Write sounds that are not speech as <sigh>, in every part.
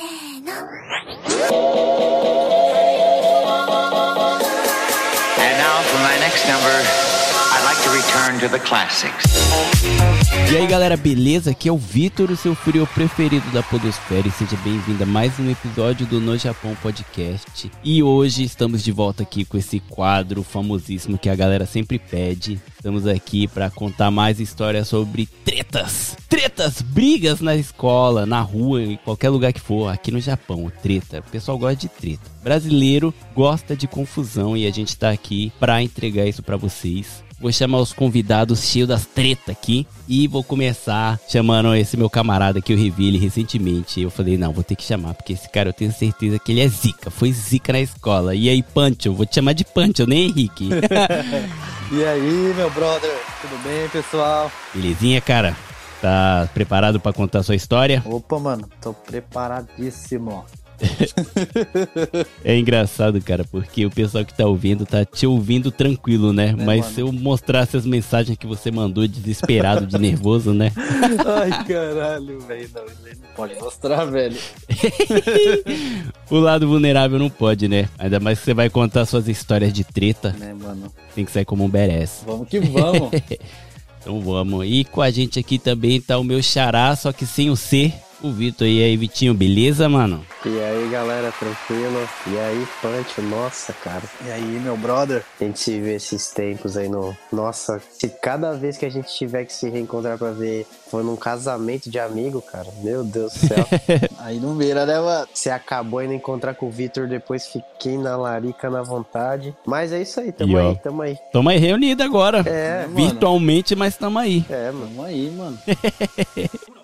And now for my next number, E aí galera, beleza? Aqui é o Vitor, o seu frio preferido da Podosfera e seja bem-vindo a mais um episódio do No Japão Podcast. E hoje estamos de volta aqui com esse quadro famosíssimo que a galera sempre pede. Estamos aqui para contar mais histórias sobre tretas. Tretas, brigas na escola, na rua, em qualquer lugar que for, aqui no Japão, treta. O pessoal gosta de treta. Brasileiro gosta de confusão e a gente tá aqui para entregar isso para vocês. Vou chamar os convidados cheios das treta aqui. E vou começar chamando esse meu camarada que eu revi ele recentemente. Eu falei, não, vou ter que chamar, porque esse cara eu tenho certeza que ele é zica. Foi zica na escola. E aí, Pancho? Vou te chamar de Pancho, nem Henrique. <laughs> E aí, meu brother? Tudo bem, pessoal? Belezinha, cara? Tá preparado pra contar sua história? Opa, mano, tô preparadíssimo. É engraçado, cara, porque o pessoal que tá ouvindo tá te ouvindo tranquilo, né? Mas mano? se eu mostrasse as mensagens que você mandou desesperado, de nervoso, né? <laughs> Ai, caralho, velho. Não, não pode mostrar, velho. <laughs> o lado vulnerável não pode, né? Ainda mais que você vai contar suas histórias de treta, Né, mano? tem que sair como um badass. Vamos que vamos. <laughs> Então vamos. E com a gente aqui também tá o meu xará, só que sem o C, o Vitor. E aí, Vitinho, beleza, mano? E aí galera, tranquilo? E aí, Punch, nossa, cara. e aí, meu brother? A gente se vê esses tempos aí no. Nossa, se cada vez que a gente tiver que se reencontrar pra ver for num casamento de amigo, cara. Meu Deus do céu. <laughs> Aí não vira, né, mano? Você acabou indo encontrar com o Vitor, depois fiquei na larica na vontade. Mas é isso aí, E, tamo ó. aí, tamo aí. Tamo aí reunido agora. É, mano. Virtualmente, mas tamo aí. é, mano. Tamo aí, mano. <laughs>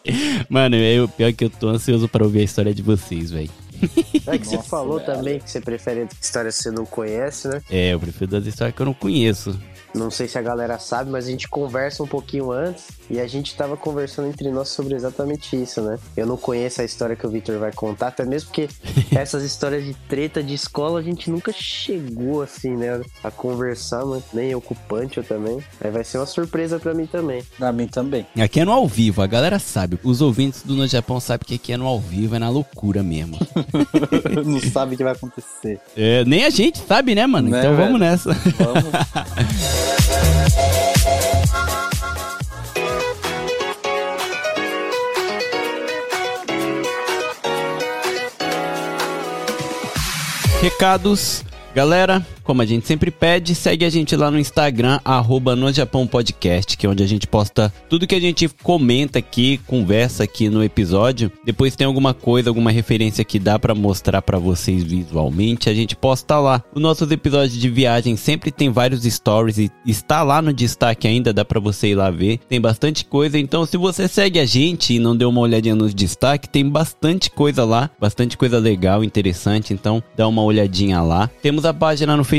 Mano, eu, pior que eu tô ansioso pra ouvir a história de vocês, velho. É que você Nossa, falou velho. também que você prefere histórias que você não conhece, né? É, eu prefiro das histórias que eu não conheço. Não sei se a galera sabe, mas a gente conversa um pouquinho antes e a gente tava conversando entre nós sobre exatamente isso, né? Eu não conheço a história que o Victor vai contar, até mesmo porque <laughs> essas histórias de treta de escola a gente nunca chegou assim, né? A conversar, mas nem eu com o Pancho também. Aí vai ser uma surpresa pra mim também. Pra mim também. Aqui é no ao vivo, a galera sabe. Os ouvintes do No Japão sabem que aqui é no ao vivo, é na loucura mesmo. <laughs> não sabe o que vai acontecer. É, nem a gente sabe, né, mano? Né, então vamos velho? nessa. Vamos. <laughs> Recados. Galera, como a gente sempre pede, segue a gente lá no Instagram, arroba no Japão Podcast, que é onde a gente posta tudo que a gente comenta aqui, conversa aqui no episódio. Depois tem alguma coisa, alguma referência que dá pra mostrar pra vocês visualmente, a gente posta lá. Os nossos episódios de viagem sempre tem vários stories e está lá no destaque ainda, dá pra você ir lá ver. Tem bastante coisa, então se você segue a gente e não deu uma olhadinha nos destaques, tem bastante coisa lá, bastante coisa legal, interessante, então dá uma olhadinha lá. Temos a página no Facebook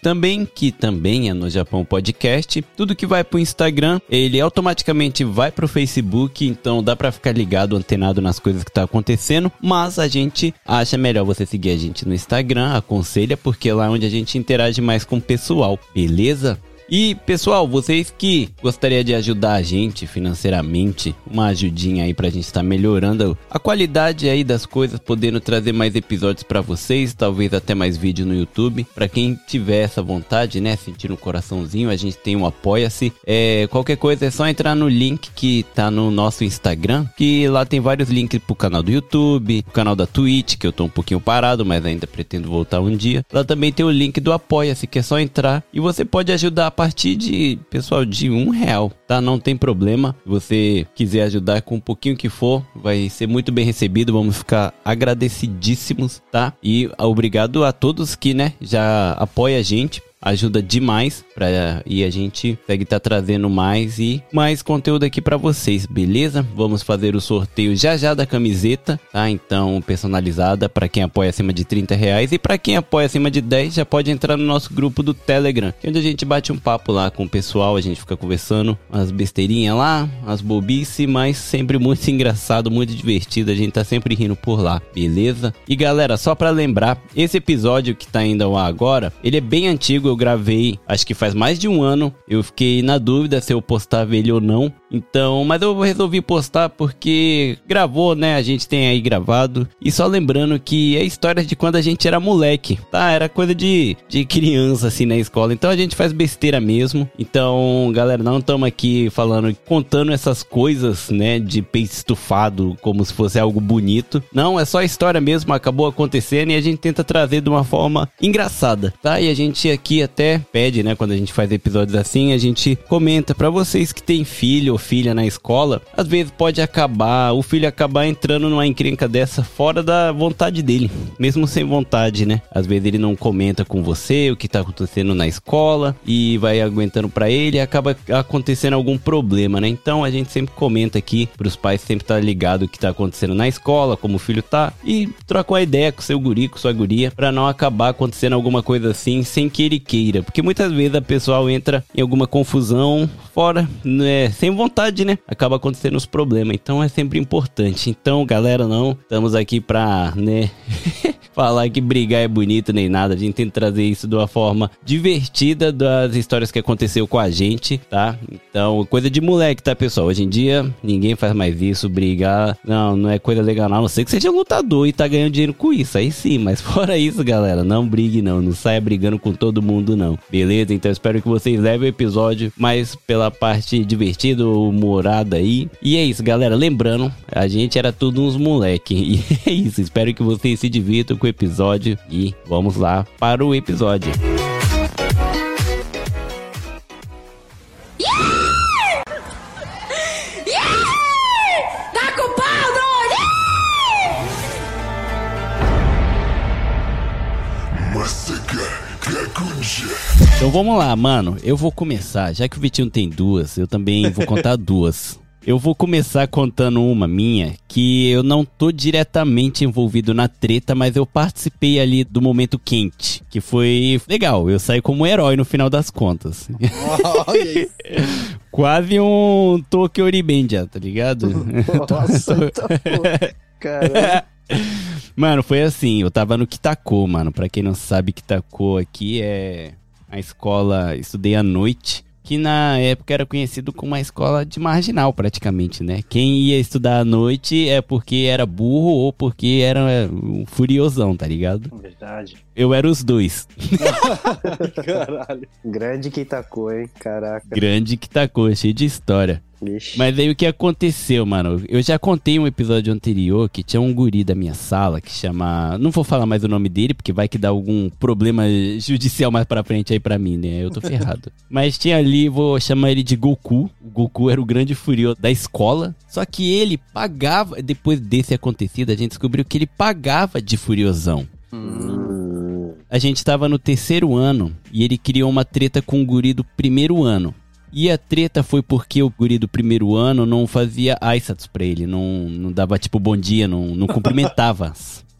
também, que também é no Japão Podcast. Tudo que vai pro Instagram, ele automaticamente vai pro Facebook, então dá pra ficar ligado, antenado nas coisas que tá acontecendo, mas a gente acha melhor você seguir a gente no Instagram, aconselha, porque lá é onde a gente interage mais com o pessoal, beleza? E pessoal, vocês que gostariam de ajudar a gente financeiramente, uma ajudinha aí pra gente estar melhorando a qualidade aí das coisas, podendo trazer mais episódios pra vocês, talvez até mais vídeo no YouTube. Pra quem tiver essa vontade, né, sentir um coraçãozinho, a gente tem um apoia-se. É, qualquer coisa é só entrar no link que tá no nosso Instagram, que lá tem vários links pro canal do YouTube, pro canal da Twitch, que eu tô um pouquinho parado, mas ainda pretendo voltar um dia. Lá também tem o link do apoia-se, que é só entrar e você pode ajudar partir de, pessoal, de um real, tá? Não tem problema. Se você quiser ajudar com um pouquinho que for, vai ser muito bem recebido. Vamos ficar agradecidíssimos, tá? E obrigado a todos que, né, já apoia a gente. Ajuda demais pra, e a gente segue tá trazendo mais e mais conteúdo aqui pra vocês, beleza? Vamos fazer o sorteio já já da camiseta, tá? Então, personalizada pra quem apoia acima de 30 reais e pra quem apoia acima de 10 já pode entrar no nosso grupo do Telegram, é onde a gente bate um papo lá com o pessoal, a gente fica conversando umas besteirinhas lá, umas bobices, mas sempre muito <laughs> engraçado, muito divertido, a gente tá sempre rindo por lá, beleza? E galera, só pra lembrar, esse episódio que tá indo ao ar agora, ele é bem antigo, eu gravei, acho que faz mais de um ano. Eu fiquei na dúvida se eu postava ele ou não, Então, mas eu resolvi postar porque gravou, né? A gente tem aí gravado. E só lembrando que é história de quando a gente era moleque, tá? Era coisa de, de criança, assim, na escola. Então a gente faz besteira mesmo. Então, galera, não estamos aqui falando, contando essas coisas, né? De peixe estufado como se fosse algo bonito. Não, é só história mesmo, acabou acontecendo e a gente tenta trazer de uma forma engraçada, tá? E a gente aqui até pede, né? Quando a gente faz episódios assim, a gente comenta para vocês que tem filho ou filha na escola, às vezes pode acabar, o filho acabar entrando numa encrenca dessa fora da vontade dele, mesmo sem vontade, né? Às vezes ele não comenta com você o que tá acontecendo na escola e vai aguentando para ele acaba acontecendo algum problema, né? Então a gente sempre comenta aqui pros pais sempre tá ligado o que tá acontecendo na escola, como o filho tá e troca uma ideia com seu guri, com sua guria, para não acabar acontecendo alguma coisa assim sem que ele porque muitas vezes a pessoa entra em alguma confusão fora, né, sem vontade, né? Acaba acontecendo os problemas. Então é sempre importante. Então, galera, não estamos aqui pra, né, <laughs> falar que brigar é bonito nem nada. A gente tenta trazer isso de uma forma divertida das histórias que aconteceu com a gente, tá? Então, coisa de moleque, tá, pessoal? Hoje em dia, ninguém faz mais isso, brigar. Não, não é coisa legal, não. A não sei que seja lutador e tá ganhando dinheiro com isso. Aí sim, mas <laughs> fora isso, galera, não brigue, não. Não saia brigando com todo mundo, não. Beleza? Então, espero que vocês levem o episódio mais pela parte divertida, humorada aí. E é isso, galera. Lembrando, a gente era tudo uns moleque. E <laughs> é isso. Espero que vocês se divirtam com o episódio. E vamos lá para o episódio. Tá Então vamos lá, mano. Eu vou começar. Já que o Vitinho tem duas, eu também vou contar <laughs> duas. Eu vou começar contando uma minha que eu não tô diretamente envolvido na treta, mas eu participei ali do momento quente, que foi legal. Eu saí como herói no final das contas. Olha isso. <laughs> Quase um Tokyo Ribenja, tá ligado? <laughs> Nossa, tá. Caramba. Mano, foi assim, eu tava no Kitako, mano. Pra quem não sabe, Kitako aqui é a escola, estudei à noite, que na época era conhecido como uma escola de marginal, praticamente, né? Quem ia estudar à noite é porque era burro ou porque era um furiosão, tá ligado? Verdade. Eu era os dois. <laughs> Caralho. Grande Kitako, hein? Caraca. Grande Kitako, cheio de história. Mas aí o que aconteceu, mano? Eu já contei um episódio anterior que tinha um guri da minha sala que chama. Não vou falar mais o nome dele, porque vai que dá algum problema <laughs> judicial mais pra frente aí pra mim, né? Eu tô ferrado. <laughs> Mas tinha ali, vou chamar ele de Goku. O Goku era o grande furioso da escola. Só que ele pagava. Depois desse acontecido, a gente descobriu que ele pagava de furiosão. Hum, A gente tava no terceiro ano e ele criou uma treta com o guri do primeiro ano. E a treta foi porque o guri do primeiro ano não fazia aisatsu pra ele, não, não dava tipo bom dia, não, não cumprimentava.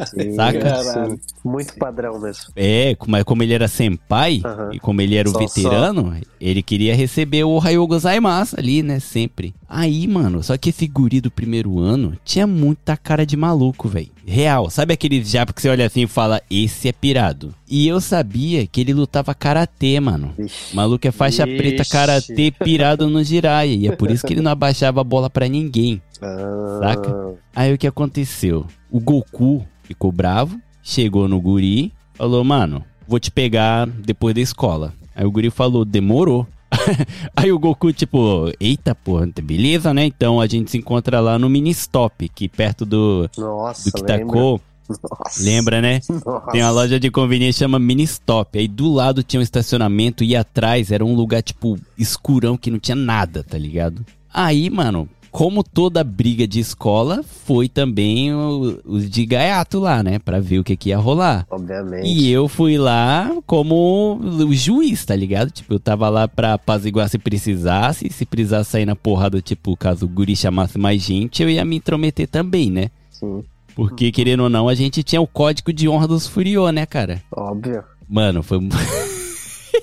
Sim, <laughs> Saca? Caralho. Muito padrão mesmo. É, mas como ele era senpai Aham. e como ele era o Só- veterano, ele queria receber o Ryo Gozaimasu ali, né, sempre. Aí, mano, só que esse guri do primeiro ano tinha muita cara de maluco, velho. Real, sabe aquele japa que você olha assim e fala, esse é pirado. E eu sabia que ele lutava karatê, mano. O maluco é faixa Ixi. preta karatê pirado no <laughs> Jiraiya. E é por isso que ele não abaixava a bola pra ninguém. Ah, Saca? Aí o que aconteceu? O Goku ficou bravo, chegou no guri, falou, mano, vou te pegar depois da escola. Aí o guri falou, demorou. <laughs> Aí o Goku, tipo, eita, porra, beleza, né? Então a gente se encontra lá no mini stop, que perto do, Nossa, do lembra? Kitako. Nossa. Lembra, né? Nossa. Tem uma loja de conveniência chama Mini Stop. Aí do lado tinha um estacionamento e atrás era um lugar, tipo, escurão que não tinha nada, tá ligado? Aí, mano, como toda briga de escola, foi também os de gaiato lá, né? Pra ver o que, que ia rolar. Obviamente. E eu fui lá como o juiz, tá ligado? Tipo, eu tava lá pra apaziguar se precisasse. Se precisasse sair na porrada, tipo, caso o guri chamasse mais gente, eu ia me intrometer também, né? Sim, Porque, querendo ou não, a gente tinha o código de honra dos Furiô, né, cara? óbvio. Mano, foi. <laughs>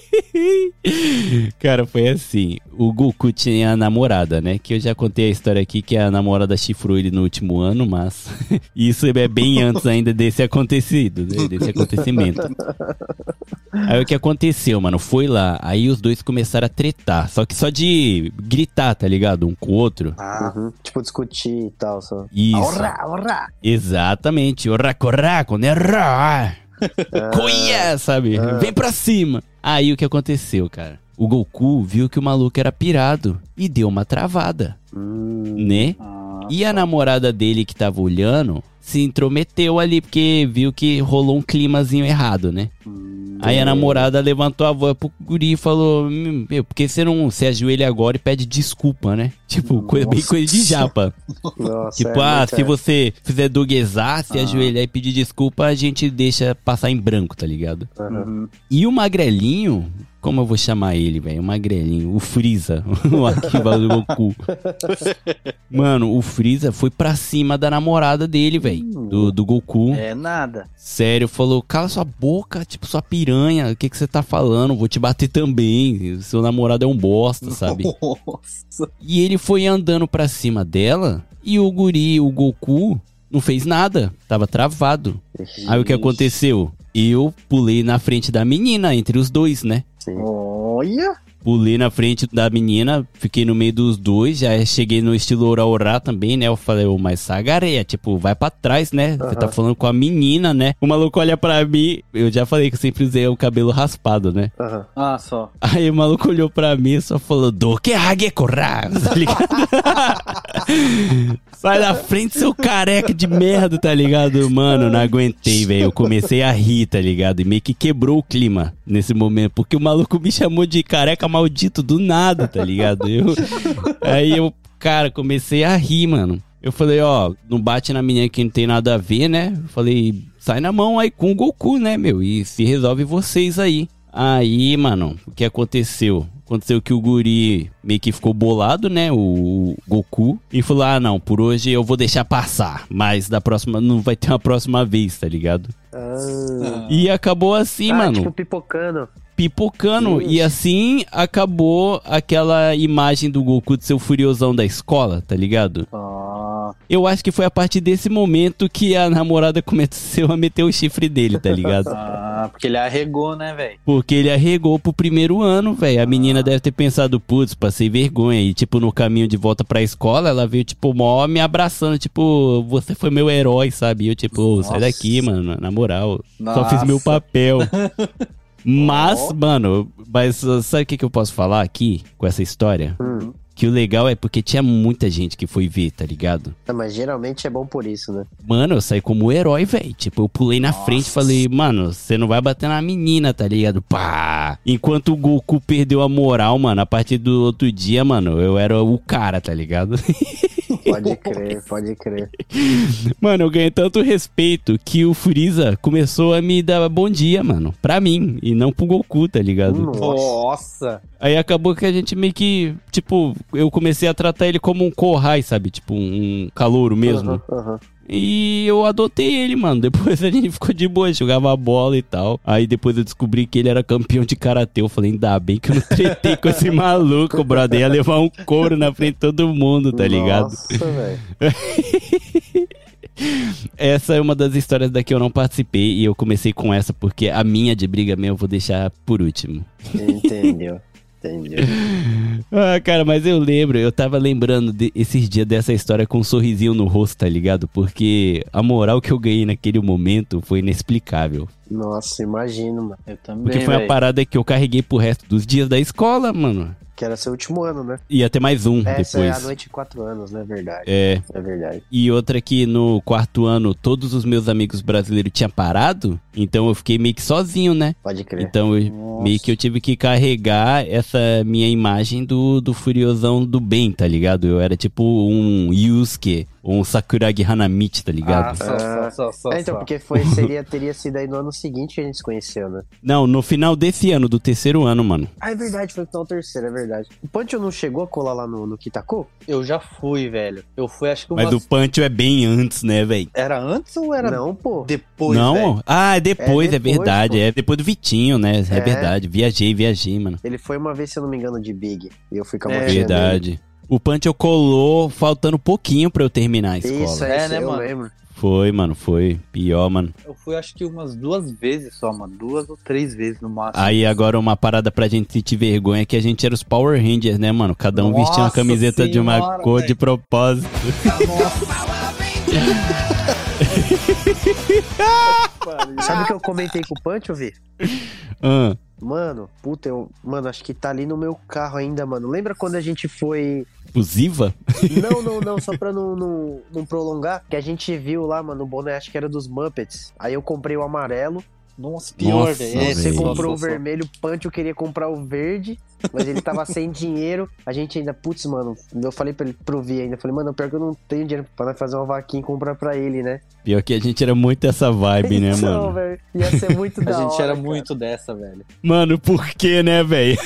<laughs> Cara, foi assim. O Goku tinha a namorada, né? Que eu já contei a história aqui que a namorada chifrou ele no último ano, mas <laughs> isso é bem antes ainda desse acontecido, né? desse acontecimento. Aí o que aconteceu, mano? Foi lá, aí os dois começaram a tretar. Só que só de gritar, tá ligado? Um com o outro. Ah, Uhum. Tipo, discutir e tal, só. Isso. orra, orra. Exatamente. O racoraco, né? Rá. <laughs> Coia, sabe? Vem pra cima. Aí o que aconteceu, cara? O Goku viu que o maluco era pirado e deu uma travada, Hum, né? Ah, E a namorada dele que tava olhando se intrometeu ali, porque viu que rolou um climazinho errado, né? Aí a namorada levantou a voz pro guri e falou: "Hum, Meu, por que você não se ajoelha agora e pede desculpa, né? <laughs> Tipo, coisa, bem coisa de japa. nossa, Tipo, é ah, se você fizer doguezar, se ajoelhar e pedir desculpa, a gente deixa passar em branco, tá ligado? Uhum. E o magrelinho, como eu vou chamar ele, velho? O magrelinho, o Freeza, <laughs> o Akiba do Goku. Mano, o Freeza foi pra cima da namorada dele, velho. Do, do Goku. É nada. Sério, falou, cala sua boca, tipo, sua piranha, o que que você tá falando? Vou te bater também, seu namorado é um bosta, sabe? Nossa. E ele foi andando pra cima dela e o guri, o Goku, não fez nada, tava travado. Aí o que aconteceu? Eu pulei na frente da menina, entre os dois, né? Sim. Olha. Pulei na frente da menina, fiquei no meio dos dois, já cheguei no estilo ora também, né? Eu falei, ô, mas sagareia, tipo, vai pra trás, né? Você tá Aham. falando com a menina, né? O maluco olha pra mim, eu já falei que eu sempre usei o cabelo raspado, né? Aham. Ah, só. Aí o maluco olhou pra mim e só falou, do que hague corrar, tá ligado? <laughs> Sai da frente, seu careca de merda, tá ligado? Mano, não aguentei, velho. Eu comecei a rir, tá ligado? E meio que quebrou o clima nesse momento, porque o maluco me chamou de careca maldito do nada, tá ligado? Eu, <laughs> aí eu, cara, comecei a rir, mano. Eu falei, ó, não bate na menina que não tem nada a ver, né? Eu falei, sai na mão aí com o Goku, né, meu? E se resolve vocês aí. Aí, mano, o que aconteceu? Aconteceu que o guri meio que ficou bolado, né? O, Goku. E falou: ah, não, por hoje eu vou deixar passar. Mas da próxima, não vai ter uma próxima vez, tá ligado? Ah, E acabou assim, Ah, mano tipo, pipocando. Pipocando. E assim acabou aquela imagem do Goku de ser o furiosão da escola, tá ligado? Ah, Eu acho que foi a partir desse momento que a namorada começou a meter o chifre dele, tá ligado? <laughs> ah, porque ele arregou, né, velho? Porque ele arregou pro primeiro ano, velho. A menina deve ter pensado, putz, passei vergonha. E, tipo, no caminho de volta pra escola, ela veio, tipo, mó me abraçando, tipo, você foi meu herói, sabe? E eu, tipo, "Ô, sai daqui, mano, na moral. Só Nossa. fiz meu papel. <laughs> Mas, Ó. mano, mas sabe o que, que eu posso falar aqui com essa história? Hum. Que o legal é porque tinha muita gente que foi ver, tá ligado? Ah, mas geralmente é bom por isso, né? Mano, eu saí como herói, velho. Tipo, eu pulei na frente e falei, mano, você não vai bater na menina, tá ligado? Pá! Enquanto o Goku perdeu a moral, mano, a partir do outro dia, mano, eu era o cara, tá ligado? <laughs> Pode crer, pode crer. mano, eu ganhei tanto respeito que o Freeza começou a me dar bom dia, mano. Pra mim, e não pro Goku, tá ligado? Nossa. Nossa. Aí acabou que a gente meio que, tipo, eu comecei a tratar ele como um Kohai, sabe? Tipo, um calouro mesmo. Aham, aham. E eu adotei ele, mano. <laughs> Depois a gente ficou de boa, jogava bola e tal. Aí depois eu descobri que ele era campeão de karatê. Eu falei, ainda bem que eu não tretei com esse <laughs> maluco, brother. Ia levar um couro na frente de todo mundo, tá ligado? Nossa, velho. <laughs> Essa é uma das histórias da que eu não participei. E eu comecei com essa porque a minha de briga mesmo eu vou deixar por último. Entendeu. Entendeu. <laughs> Ah, cara, mas eu lembro, eu tava lembrando de- esses dias dessa história com um sorrisinho no rosto, tá ligado? Porque a moral que eu ganhei naquele momento foi inexplicável. Nossa, imagino, mano. Eu também, Porque foi uma velho. parada que eu carreguei pro resto dos dias da escola, mano. Que era seu último ano, né? Ia ter mais um Essa é depois. a noite de quatro anos, né? Verdade. É. É verdade. E outra que no quarto ano todos os meus amigos brasileiros tinham parado, então eu fiquei meio que sozinho, né? Pode crer. Então eu, meio que eu tive que carregar essa minha imagem do, do Furiosão do bem, tá ligado? Eu era tipo um Yusuke, ou um Sakuragi Hanamichi, tá Ah, ligado? só, só, só, só, É, então, só. porque foi, seria, <laughs> teria sido aí no ano seguinte que a gente se conheceu, né? Não, no final desse ano, do terceiro ano, mano. Ah, é verdade, foi no terceiro, é verdade. Verdade. O Pancho não chegou a colar lá no, no Kitako? Eu já fui, velho. Eu fui, acho que umas... Mas o Pancho é bem antes, né, velho? Era antes ou era Não, pô. depois, Não? velho? Ah, é depois, é, É depois, verdade. pô. É depois do Vitinho, né? É, É. verdade. Viajei, viajei, mano. Ele foi uma vez, se eu não me engano, de Big. E eu fui com a É, motinha dele. Verdade. O Pancho colou faltando pouquinho pra eu terminar a escola. Isso, é, É, isso, né, eu mano? lembro. Foi, mano, foi. Pior, mano. Eu fui, acho que umas duas vezes só, mano. Duas ou três vezes no máximo. Aí agora uma parada pra gente sentir vergonha é que a gente era os Power Rangers, né, mano? Cada um vestia uma Nossa camiseta de uma senhora, cor velho. de propósito. Sabe o que eu comentei com o Pancho, Vi? Ah, Mano, puta, eu. Mano, acho que tá ali no meu carro ainda, mano. Lembra quando a gente foi. Fusiva? Não, não, não, só pra <laughs> não, não, não prolongar. Que a gente viu lá, mano, o boné, acho que era dos Muppets. Aí eu comprei o amarelo. Nossa, pior, Nossa. Você comprou o vermelho, o Pancho queria comprar o verde, mas ele tava <laughs> sem dinheiro. A gente ainda, putz, mano, eu falei pra ele, pro Vi ainda, falei, mano, pior que eu não tenho dinheiro pra nós fazer uma vaquinha e comprar pra ele, né? Pior que a gente era muito essa vibe, né, <laughs> Então, mano? velho, ia ser muito <laughs> A da gente hora, era cara. muito dessa, velho. Mano, por que, né, velho?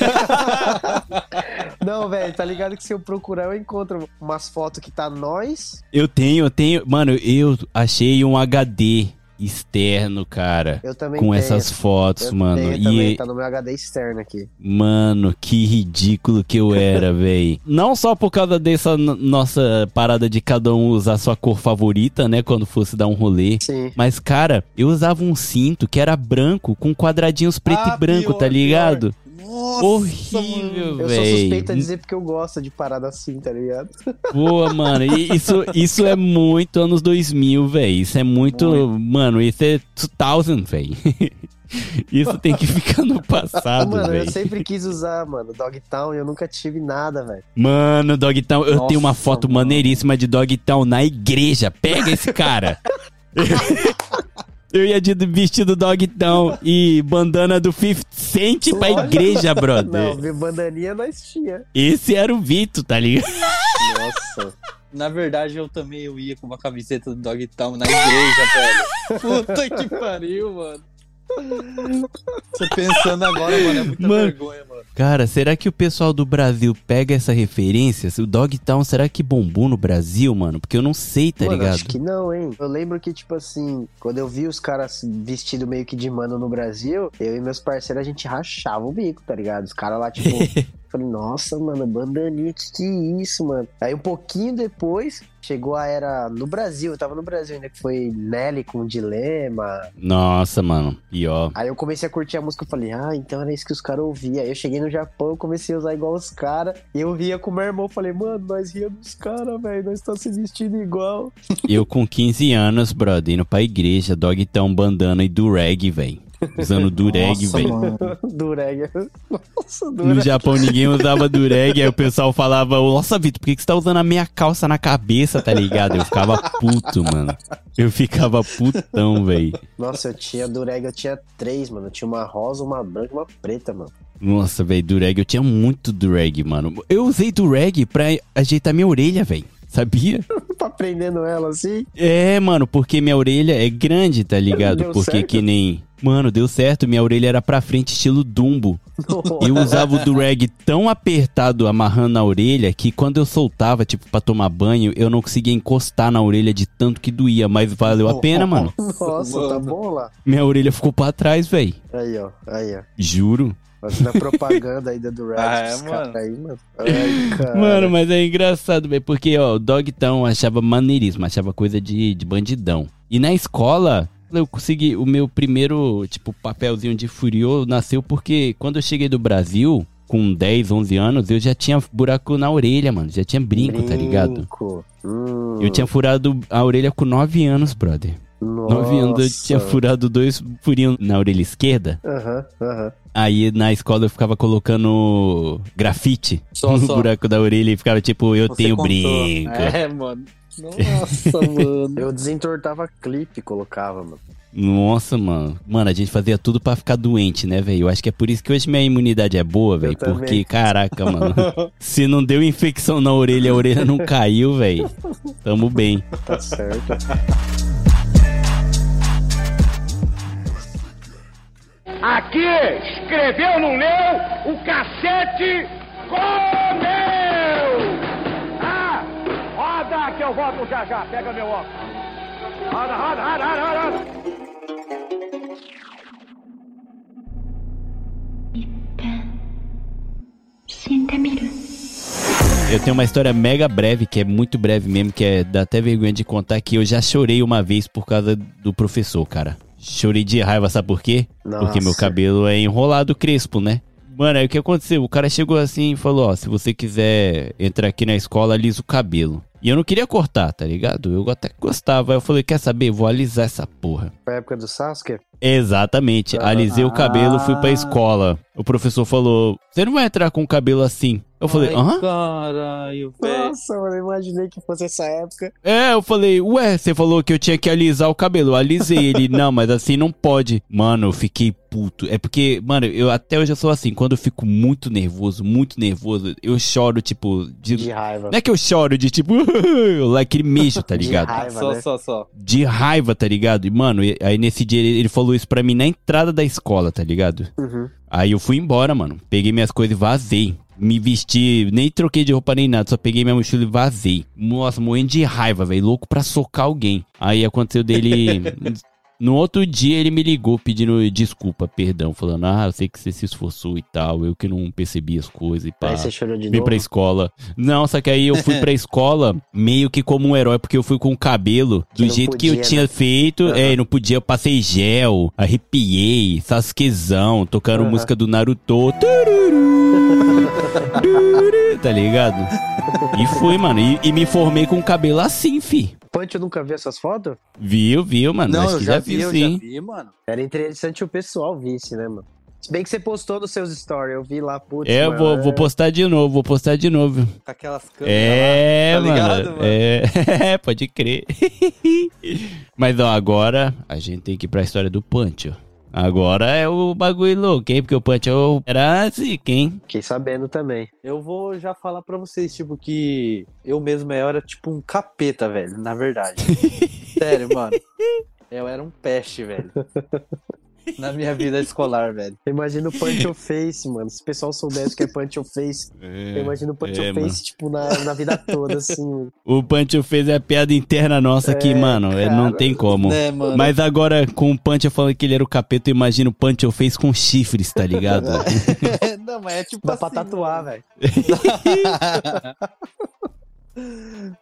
Não, velho, tá ligado que se eu procurar eu encontro umas fotos que tá nós. Eu tenho, eu tenho. Mano, eu achei um HD externo, cara. Eu também Com tenho. essas fotos, Eu mano. tenho também, E, tá no meu HD externo aqui. mano, que ridículo que eu <laughs> era, véi. Não só por causa dessa nossa parada de cada um usar sua cor favorita, né? Quando fosse dar um rolê. Sim. Mas, cara, eu usava um cinto que era branco, com quadradinhos preto Ah, e branco, pior, tá ligado? Nossa, Horrível, Eu sou suspeito a velho. dizer porque eu gosto de parada assim, tá ligado? Boa, mano. E isso, isso é muito anos 2000, velho. Isso é muito. Mano, isso é 2000, velho. <laughs> Isso tem que ficar no passado, mano, eu velho. sempre quis usar, mano, Dogtown e eu nunca tive nada, velho. Mano, Dogtown, eu Nossa, tenho uma foto mano. maneiríssima de Dogtown na igreja. Pega esse cara. <laughs> Eu ia de vestido Dogtown e bandana do 50 Cent pra igreja, brother. Não, bandaninha nós tinha. Esse era o Vito, tá ligado? Nossa. Na verdade, eu também eu ia com uma camiseta do Dogtown na igreja, velho. Puta que pariu, mano. Você pensando agora, mano, é muita Mano. vergonha, mano. Cara, será que o pessoal do Brasil pega essa referência? O Dogtown, será que bombou no Brasil, mano? Porque eu não sei, tá mano, ligado? acho que não, hein? Eu lembro que, tipo assim, quando eu vi os caras vestidos meio que de mano no Brasil, eu e meus parceiros, a gente rachava o bico, tá ligado? Os caras lá, tipo... <laughs> Falei, nossa, mano, bandaninha, que que é isso, mano? Aí um pouquinho depois, chegou a era no Brasil, eu tava no Brasil ainda, que foi Nelly com Dilema. Nossa, mano, pior. Aí eu comecei a curtir a música, eu falei, ah, então era isso que os caras ouviam. Aí eu cheguei no Japão, eu comecei a usar igual os caras, e eu ria com o meu irmão, falei, mano, nós ria dos caras, velho, nós tá se vestindo igual. <laughs> Eu com 15 anos, brother, indo pra igreja, Dogtown, bandana e dureg, velho. Usando dureg, velho. Dureg. Nossa, No Dureg. Japão ninguém usava dureg, aí o pessoal falava, nossa, Vitor, por que que você tá usando a minha calça na cabeça, tá ligado? Eu ficava puto, mano. Eu ficava putão, velho. Nossa, eu tinha Dureg, eu tinha três, mano. Eu tinha uma rosa, uma branca e uma preta, mano. Nossa, velho, dureg, eu tinha muito dureg, mano. Eu usei dureg pra ajeitar minha orelha, velho. Sabia? Tá prendendo ela assim. É, mano, porque minha orelha é grande, tá ligado? Deu porque certo? que nem. Mano, deu certo, minha orelha era pra frente, estilo Dumbo. Eu usava o dureg tão apertado, amarrando na orelha, que quando eu soltava, tipo, pra tomar banho, eu não conseguia encostar na orelha de tanto que doía, mas valeu a pena, mano. Nossa, tá bom lá. Minha orelha ficou pra trás, velho. Aí, ó. Aí, ó. Juro. Fazendo a propaganda aí da Dureg. Ah, é, mano. aí, mano. Ai. Mano, mas é engraçado, velho, porque, ó, o Dogtown achava maneirismo, achava coisa de, de bandidão. E na escola, eu consegui, o meu primeiro, tipo, papelzinho de furiô nasceu porque quando eu cheguei do Brasil, com 10, 11 anos, eu já tinha buraco na orelha, mano, já tinha brinco, tá ligado? Brinco. Hum, Eu tinha furado a orelha com 9 anos, brother. 9 anos eu tinha nossa. furado dois furinhos na orelha esquerda. Aham, aham. Aí na escola eu ficava colocando grafite Só, no só. buraco da orelha e ficava tipo, eu Você tenho contou. brinco. É, mano. Nossa, <laughs> mano. Eu desentortava clipe e colocava, mano. Nossa, mano. Mano, a gente fazia tudo pra ficar doente, né, velho? Eu acho que é por isso que hoje minha imunidade é boa, velho. também. Porque, caraca, mano. <laughs> se não deu infecção na orelha, a orelha não caiu, velho. <laughs> Tamo bem. Tá certo. Aqui, escreveu, não leu? O cacete Comeu! Ah! Roda que eu volto já já. Pega meu óculos. Roda, roda, roda, roda, roda. Eu tenho uma história mega breve, que é muito breve mesmo, que é dá até vergonha de contar, que eu já chorei uma vez por causa do professor, cara. Chorei de raiva, sabe por quê? Porque meu Nossa. cabelo é enrolado crespo, né? Mano, aí o que aconteceu? O cara chegou assim e falou, ó, se você quiser entrar aqui na escola, alisa o cabelo. E eu não queria cortar, tá ligado? Eu até gostava. Aí eu falei, quer saber? Vou alisar essa porra. Foi a época do Sasuke? Exatamente. Ah. Alisei o cabelo, fui pra escola. O professor falou, você não vai entrar com o cabelo assim. Eu falei, hã? Caralho, velho. Nossa, mano, eu imaginei que fosse essa época. É, eu falei, ué, você falou que eu tinha que alisar o cabelo. Eu alisei ele, <laughs> não, mas assim não pode. Mano, eu fiquei puto. É porque, mano, eu até hoje eu sou assim, quando eu fico muito nervoso, muito nervoso, eu choro, tipo, de. De raiva. Não é que eu choro de tipo, <laughs> lá aquele mijo, tá De ligado? raiva, Só, né? só, só. De raiva, tá ligado? E, mano, aí nesse dia ele, ele falou isso pra mim na entrada da escola, tá ligado? Uhum. Aí eu fui embora, mano. Peguei minhas coisas e vazei. Me vesti, nem troquei de roupa nem nada, só peguei minha mochila e vazei. Nossa, morrendo de raiva, velho. Louco pra socar alguém. Aí aconteceu dele. <laughs> No outro dia ele me ligou pedindo desculpa, perdão, falando: Ah, eu sei que você se esforçou e tal, eu que não percebi as coisas e pá. Aí você chorou de Vim novo. pra escola. Não, só que aí eu fui pra <laughs> escola meio que como um herói, porque eu fui com o cabelo do Que jeito que eu podia, tinha né? feito. Aham. É, não podia, eu passei gel, arrepiei, Sasukezão, tocando Aham. música do Naruto. Tururu, <laughs> tá ligado? E fui, mano. E, e me formei com o cabelo assim, fi. Punch, eu nunca vi essas fotos? Viu, viu, mano? Não, Acho eu que já, já vi, viu, eu sim. já vi, mano. Era interessante o pessoal visse, né, mano? Se bem que você postou nos seus stories, eu vi lá, putz, É, eu mano, vou, vou postar de novo, vou postar de novo. Com aquelas câmeras É, lá, tá mano. ligado, mano? É, <laughs> pode crer. <laughs> Mas ó, agora a gente tem que ir pra história do Punch, ó. Agora é o bagulho louco, hein? Porque o Punch é era assim, hein? Fiquei sabendo também. Eu vou já falar pra vocês, tipo, que eu mesmo eu era tipo um capeta, velho, na verdade. <laughs> Sério, mano. Eu era um peste, velho. Na minha vida escolar, velho. Eu imagino o Punch or Face, mano. Se o pessoal soubesse o que é Punch or Face, eu imagino o Punch é, or Face, tipo, na, na vida toda, assim. mano. O Punch fez a piada interna nossa aqui, É, mano. Não cara. tem como. Né, mano? Mas agora, com o Punch falando que ele era o capeta, eu imagino o Punch fez com chifres, tá ligado? <laughs> Não, mas é tipo Dá assim, pra tatuar, velho. <laughs>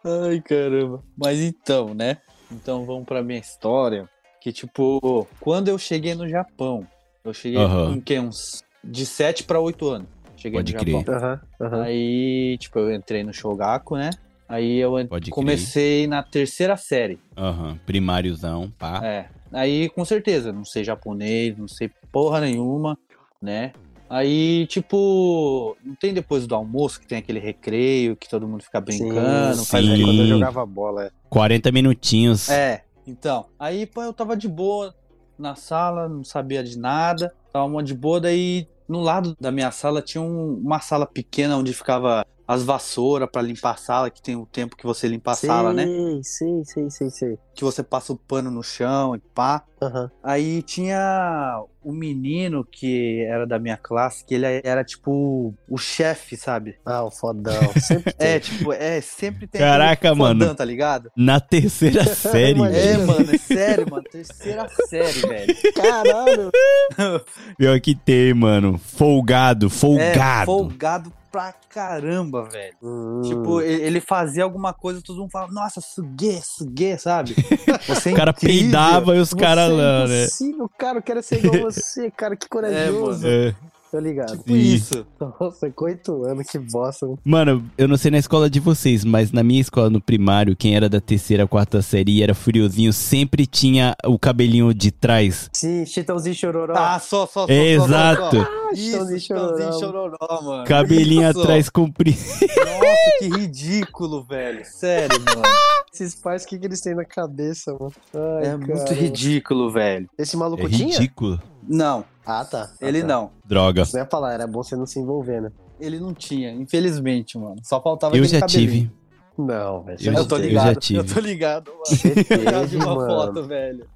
Ai, caramba. Mas então, né? Então vamos pra minha história. Que, tipo, quando eu cheguei no Japão, eu cheguei Aham. com que, uns de 7 pra 8 anos. Cheguei Pode no crer. Japão. Aham, aham. Aí, tipo, eu entrei no Shogaku, né? Aí eu Pode crer. comecei na terceira série. Aham, primáriozão, pá. É. Aí, com certeza, não sei japonês, não sei porra nenhuma, né? Aí, tipo, não tem depois do almoço que tem aquele recreio que todo mundo fica brincando, sim, faz sim. quando eu jogava bola, é. 40 minutinhos. É, então. Aí, pô, eu tava de boa na sala, não sabia de nada, tava mó de boa, daí no lado da minha sala tinha um- uma sala pequena onde ficava as vassouras pra limpar a sala, que tem o tempo que você limpa a sala, né? Sim, sim, sim, sim. Que você passa o pano no chão e pá. Aham. Aí tinha um menino que era da minha classe, que ele era tipo o chefe, sabe? Ah, o fodão. Sempre <laughs> tem. É, tipo, é, sempre tem Caraca, fodão, mano. tá ligado? Na terceira <laughs> série, Imagina. É, mano, é sério, mano. Terceira série, velho. <laughs> Caralho. Pior que tem, mano. Folgado, É, folgado. Pra caramba, velho. Hum. Tipo, e- ele fazia alguma coisa, todo mundo falava, nossa, sugue, sugue, sabe? <laughs> Você é O cara incrível. peidava e os Você caras é lá, né? impossível, cara, eu quero ser igual você, cara, que <laughs> corajoso. É. Tô ligado. Tipo isso. <laughs> Nossa, com oito anos, que bosta. mano. Mano, eu não sei na escola de vocês, mas na minha escola no primário, quem era da terceira, quarta série e era furiosinho, sempre tinha o cabelinho de trás. Sim, Chitãozinho Chororó. Ah, só, só, só. Exato. Só, só. Isso, Chitãozinho Chitãozinho Chororó. chororó, mano. Cabelinho Isso. atrás comprido. Nossa, que ridículo, velho. Sério, mano. <laughs> Esses pais, o que, que eles têm na cabeça, mano? Ai, É muito cara. ridículo, velho. Esse É maluco tinha? ridículo. Não, Ah, tá. Ah, ele tá. não. Droga. Você ia falar, era bom você não se envolver, né? Ele não tinha, infelizmente, mano. Só faltava Eu já cabelinho. tive. Não, velho. Eu Eu, já tô ligado, eu eu, já tive. tô ligado, mano. <laughs> Eu teve, uma mano. foto, velho.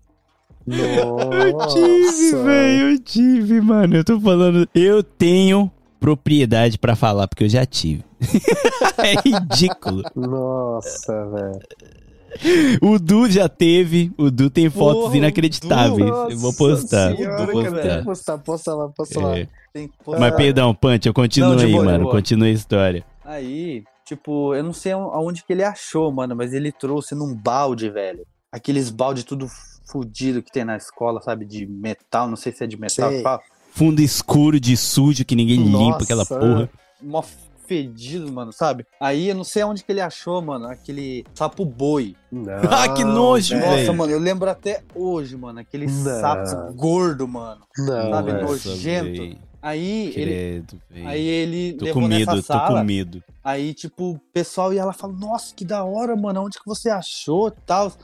Nossa. Eu tive, velho, eu tive, mano. Eu tô falando, eu tenho propriedade pra falar, porque eu já tive. <laughs> é ridículo. Nossa, velho. <laughs> O Du já teve, o Du tem fotos Porra, inacreditáveis. Eu vou postar, senhora, vou cara. postar. Postar, posta lá, posta lá. É. Tem que Mas postar. perdão, Punch, eu continuo aí, boa, mano. Continua a história. Aí, tipo, eu não sei aonde que ele achou, mano, mas ele trouxe num balde, velho. Aqueles balde tudo fudido que tem na escola, sabe? De metal, não sei se é de metal. Fundo escuro de sujo que ninguém limpa Nossa, aquela porra. Mó fedido, mano, sabe? Aí eu não sei aonde que ele achou, mano, aquele sapo boi. Não, Ah, que nojo, velho. Nossa, mano, eu lembro até hoje, mano, aquele Não. sapo gordo, mano. Não, Sabe, nojento. Aí ele, Credo, véi. aí ele Tô levou com nessa medo, tô sala. com medo. Aí, tipo, o pessoal ia lá e falava, nossa, que da hora, mano, onde que você achou e tal. <laughs>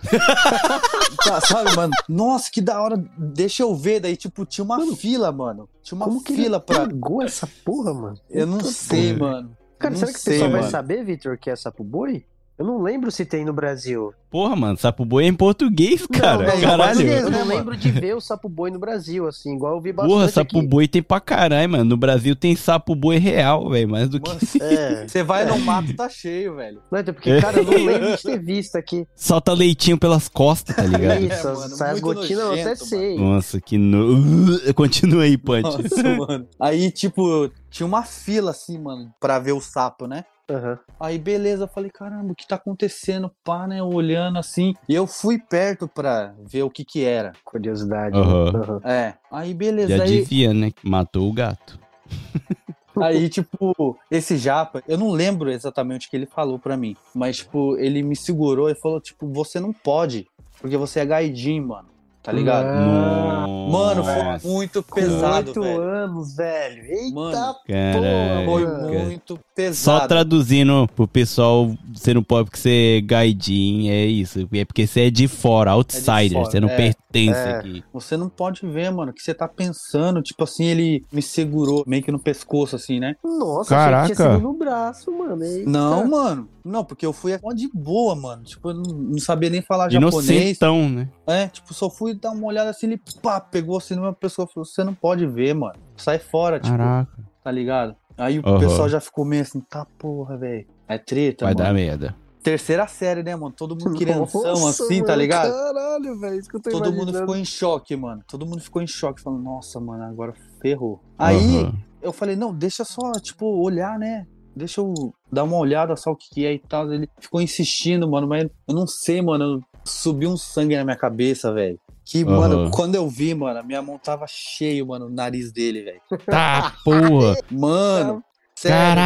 Tá, Sabe, mano? Nossa, que da hora, deixa eu ver. Daí, tipo, tinha uma fila, mano. Tinha uma Como que fila ele pra. pegou essa porra, mano? Eu não sei, porra. mano. Cara, Eu será não que o sei, pessoal vai mano. saber, Vitor, que é sapo boi? Eu não lembro se tem no Brasil. Porra, mano, sapo boi é em português, cara. não, é em Caralho. português, Eu né, não lembro de ver o sapo boi no Brasil, assim, igual eu vi bastante Porra, sapo aqui. boi tem pra caralho, mano. No Brasil tem sapo boi real, velho. Mais do que É. Você vai no mato, tá cheio, velho. Não, então, porque, cara, eu não lembro de ter visto aqui. solta leitinho pelas costas, tá ligado? Isso, É, mano, sai as gotinhas, eu até sei. Nossa, que no... <laughs> Continua aí, Punch. Nossa, mano. Aí, tipo, tinha uma fila assim, mano, pra ver o sapo, né? Aham. Aí, beleza, eu falei, caramba, o que tá acontecendo? Pá, né? Olhando assim. E eu fui perto pra ver o que que era. Curiosidade. Aham. Aham. É. Aí, beleza. Já aí, devia, né? Matou o gato. <laughs> Aí, tipo, esse japa, eu não lembro exatamente o que ele falou pra mim, mas, tipo, ele me segurou e falou, tipo, você não pode, porque você é gaidin, mano, tá ligado? Ah, Mano, Nossa. foi muito pesado, oito velho. anos, velho. Eita Mano, Caralho. Foi muito pesado. Só traduzindo pro pessoal, você não pode porque você é gaidin, é isso. É porque você é de fora, outsider, fora, você não é. pertence É. aqui. Você não pode ver, mano, o que você tá pensando. Tipo assim, ele me segurou meio que no pescoço, assim, né? Nossa, Caraca. achei que tinha no braço, mano. Eita. Não, mano. Não, porque eu fui mó de boa, mano. Tipo, eu não, não sabia nem falar japonês. Inocentão, né? É, tipo, só fui dar uma olhada assim, ele pá, pegou assim no meu pescoço e falou: Você não pode ver, mano. Sai fora, tipo, Caraca. tá ligado? Aí o Aham. pessoal já ficou meio assim, tá porra, velho. É treta, Vai mano. dar merda. Terceira série, né, mano? Todo mundo crianção Nossa, assim, tá mano, ligado? Caralho, velho. Isso que eu tô Todo mundo imaginando. ficou em choque, mano. Todo mundo ficou em choque, falando, nossa, mano, agora ferrou. Aí Aham. eu falei, não, deixa só, tipo, olhar, né? Deixa eu dar uma olhada só o que, que é e tal. Ele ficou insistindo, mano, mas eu não sei, mano. Subiu um sangue na minha cabeça, velho. Que, Aham. mano, quando eu vi, mano, a minha mão tava cheio, mano, o nariz dele, velho. Tá, porra. Mano, sério, mano,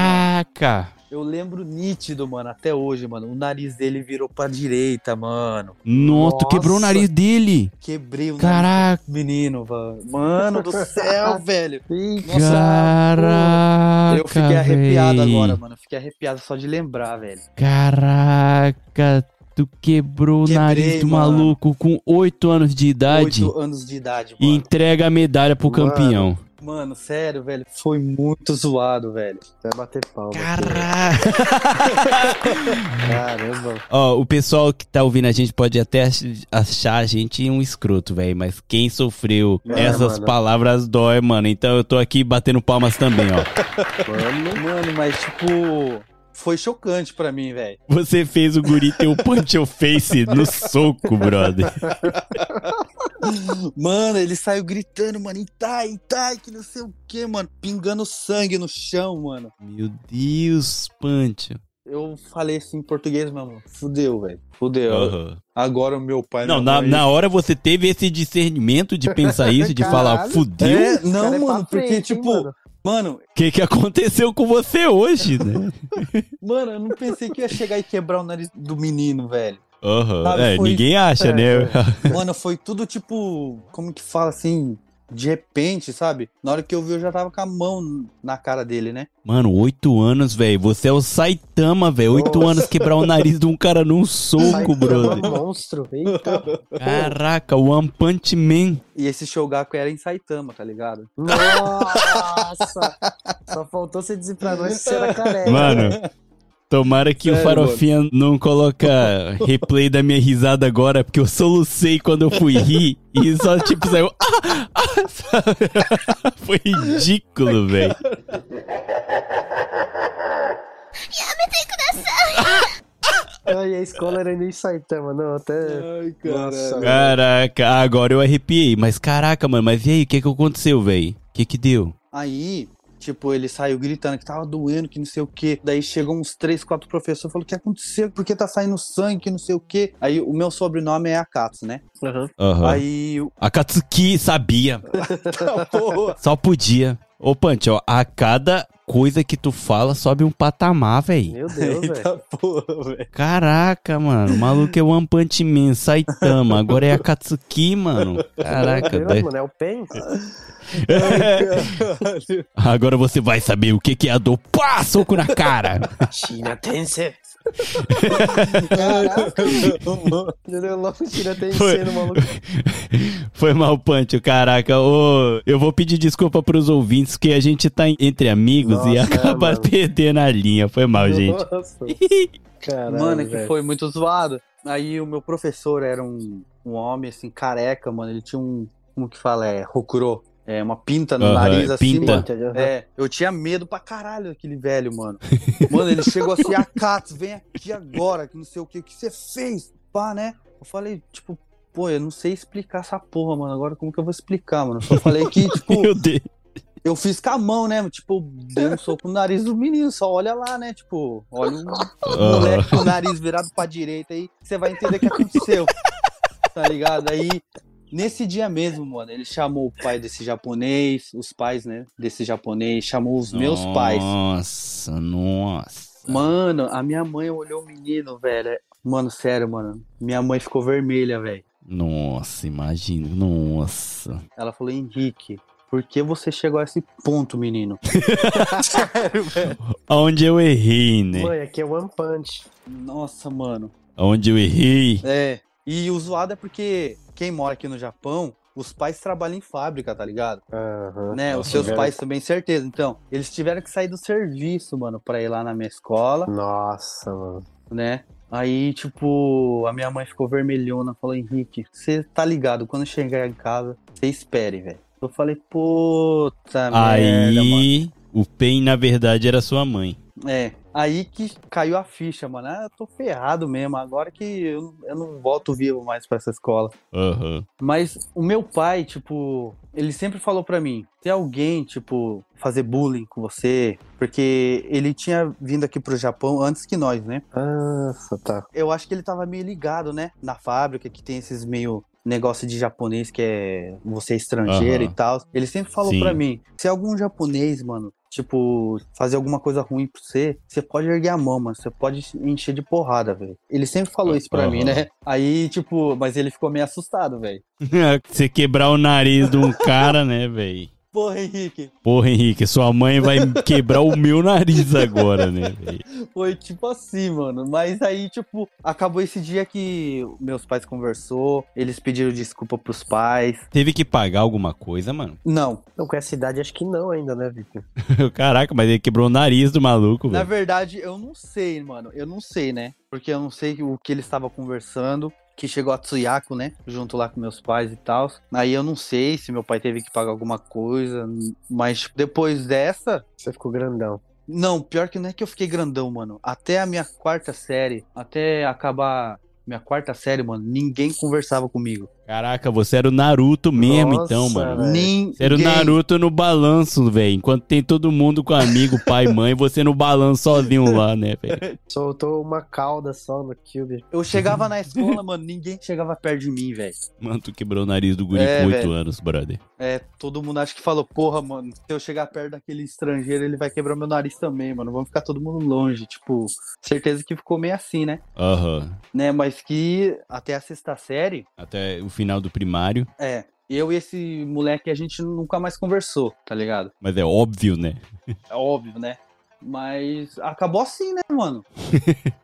Caraca. Eu lembro nítido, mano, até hoje, mano. O nariz dele virou pra direita, mano. Nossa, tu quebrou o nariz dele. Quebrei o nariz Caraca. menino, mano. Mano do céu, <laughs> velho. Nossa, Caraca. Eu fiquei arrepiado véi. agora, mano. Eu Fiquei arrepiado só de lembrar, velho. Caraca, tu quebrou o Quebrei, nariz do mano. maluco com 8 anos de idade Oito anos de idade, e mano. entrega a medalha pro Mano. campeão. Mano, sério, velho. Foi muito zoado, velho. Vai bater palma. aqui. Caraca. Caramba. Ó, o pessoal que tá ouvindo a gente pode até ach- achar a gente um escroto, velho. Mas quem sofreu É, essas mano. palavras dói, mano. Então eu tô aqui batendo palmas também, ó. <laughs> Mano. Mano, mas tipo. Foi chocante pra mim, velho. Você fez o guri ter o punch your face no soco, brother. Mano, ele saiu gritando, mano, Itai, Itai, que não sei o que, mano. Pingando sangue no chão, mano. Meu Deus, punch. Eu falei assim em português, mano. Fudeu, velho. Fudeu. Aham. Agora o meu pai. Não, na, mãe- na hora você teve esse discernimento de pensar isso, de <laughs> falar, Caralho. fudeu? É, não, é mano, porque, frente, hein, tipo, mano? Mano, O que, que aconteceu com você hoje, né? <laughs> mano, eu não pensei que ia chegar e quebrar o nariz do menino, velho. Aham. Sabe, É, foi- ninguém acha, É, né? Mano, foi tudo tipo, como que fala assim, de repente, sabe? Na hora que eu vi, eu já tava com a mão na cara dele, né? Mano, oito anos, velho. Você é o Saitama, velho. Oito anos quebrar o nariz de um cara num soco, Saitama brother. monstro. Eita. Caraca, One Punch Man. E esse Shogaku era em Saitama, tá ligado? Nossa. Só faltou você dizer pra nós que você era careca. Mano, Tomara que o Sério, Farofinha não coloca <laughs> replay da minha risada agora, porque eu solucei quando eu fui rir e só tipo saiu. <laughs> "Ah, ah", sabe? <laughs> Foi ridículo, velho. Ai, a escola era em Saitama, não, até. Ai, Nossa, Caraca, agora eu arrepiei. Mas caraca, mano, mas e aí, o que que aconteceu, velho? O que que deu? Aí, tipo, ele saiu gritando que tava doendo, que não sei o que. Daí chegou uns três, quatro professores, falou, o que aconteceu? Por que tá saindo sangue, que não sei o que. Aí, o meu sobrenome é Akatsu, né? Aham. Aham. Aí, o- A Katsuki sabia. <laughs> Tá, porra. Só podia. Ô, Punch, ó, a cada coisa que tu fala sobe um patamar, velho. Meu Deus, <laughs> velho. Eita porra, velho. Caraca, mano. O maluco é o One Punch Man, Saitama. Agora é a Katsuki, mano. Caraca, Deus, daí- mano, é o Pen? <laughs> Agora você vai saber o que que é a dor. Pá, soco na cara. China Tensei. Caraca? Logo no maluco. <laughs> Foi mal, Punch, caraca. Ô, eu vou pedir desculpa pros ouvintes, que a gente tá entre amigos e Nossa, acaba mano. perdendo a linha. Foi mal, gente. Caralho, Mano, é que foi muito zoado. Aí o meu professor era um, um homem, assim, careca, mano. Ele tinha um, como que fala? É, rokuro. É, uma pinta no nariz, assim, pinta. mano. É, eu tinha medo pra caralho daquele velho, mano. <laughs> Mano, ele chegou assim, a Katsu, vem aqui agora, que não sei o que, o que você fez? Pá, né? Eu falei, tipo, pô, eu não sei explicar essa porra, mano. Agora como que eu vou explicar, mano? Eu só falei que, <laughs> tipo, Meu Deus. eu fiz com a mão, né? Tipo, dei um soco no nariz do menino, só olha lá, né? Tipo, olha um Ah. moleque com o nariz virado pra direita aí, você vai entender o que aconteceu. Tá ligado? Aí, nesse dia mesmo, mano, ele chamou o pai desse japonês, os pais, né, desse japonês, chamou os meus pais. Nossa, nossa. Mano, a minha mãe olhou o menino, velho. Mano, sério, mano. Minha mãe ficou vermelha, velho. Nossa, imagina. Nossa. Ela falou, Henrique, por que você chegou a esse ponto, menino? <laughs> sério, velho. Onde eu errei, né? Mãe, aqui é One Punch. Nossa, mano. Onde eu errei. É. E o zoado é porque quem mora aqui no Japão, os pais trabalham em fábrica, tá ligado? Aham. Né? Os seus pais também, certeza. Então, eles tiveram que sair do serviço, mano, pra ir lá na minha escola, Nossa, mano. né? Aí, tipo, a minha mãe ficou vermelhona, falou, Henrique, você tá ligado, quando chegar em casa, você espere, velho. Eu falei, puta merda, mano. Aí, o Pen, na verdade, era sua mãe. É, aí que caiu a ficha, mano. Ah, eu tô ferrado mesmo, agora que eu, eu não volto vivo mais pra essa escola. Aham. Mas o meu pai, tipo, ele sempre falou pra mim: se alguém, tipo, fazer bullying com você, porque ele tinha vindo aqui pro Japão antes que nós, né? Nossa, tá. Eu acho que ele tava meio ligado, né? Na fábrica, que tem esses meio negócio de japonês que é você é estrangeiro Aham. e tal. Ele sempre falou pra mim: se algum japonês, mano. Tipo, fazer alguma coisa ruim pra você, você pode erguer a mão, mano. Você pode encher de porrada, velho. Ele sempre falou isso pra Aham. mim, né? Aí, tipo, mas ele ficou meio assustado, velho. <laughs> Você quebrar o nariz de um cara, né, velho? Porra, Henrique, Porra, Henrique, sua mãe vai quebrar o meu nariz agora, né, velho? Foi tipo assim, mano. Mas aí, tipo, acabou esse dia que meus pais conversou, eles pediram desculpa pros pais. Teve que pagar alguma coisa, mano? Não, Não, com essa idade acho que não ainda, né, Victor? <laughs> Caraca, mas ele quebrou o nariz do maluco, na velho. verdade, eu não sei, mano. Eu não sei, né? Porque eu não sei o que eles estavam conversando. Que chegou a Tsuyako, né? Junto lá com meus pais e tal. Aí eu não sei se meu pai teve que pagar alguma coisa. Mas depois dessa, Você ficou grandão. Não, pior que não é que eu fiquei grandão, mano. Até a minha quarta série, até acabar minha quarta série, mano, ninguém conversava comigo. Caraca, você era o Naruto mesmo, Nossa, então, mano. Ninguém. Você era o Naruto no balanço, velho. Enquanto tem todo mundo com amigo, pai, <laughs> mãe, você no balanço sozinho lá, né, velho? Soltou uma cauda só no Cube. Eu chegava na escola, mano, ninguém chegava perto de mim, velho. Mano, tu quebrou o nariz do guri É, com 8 velho. anos, brother. É, todo mundo acha que falou, porra, mano, se eu chegar perto daquele estrangeiro, ele vai quebrar meu nariz também, mano. Vamos ficar todo mundo longe. Tipo, certeza que ficou meio assim, né? Aham. Né, mas que até a sexta série, Até o final do primário. é. Eu e esse moleque a gente nunca mais conversou, tá ligado? Mas é óbvio, né? <laughs> É óbvio, né? Mas acabou assim, né, mano? <laughs>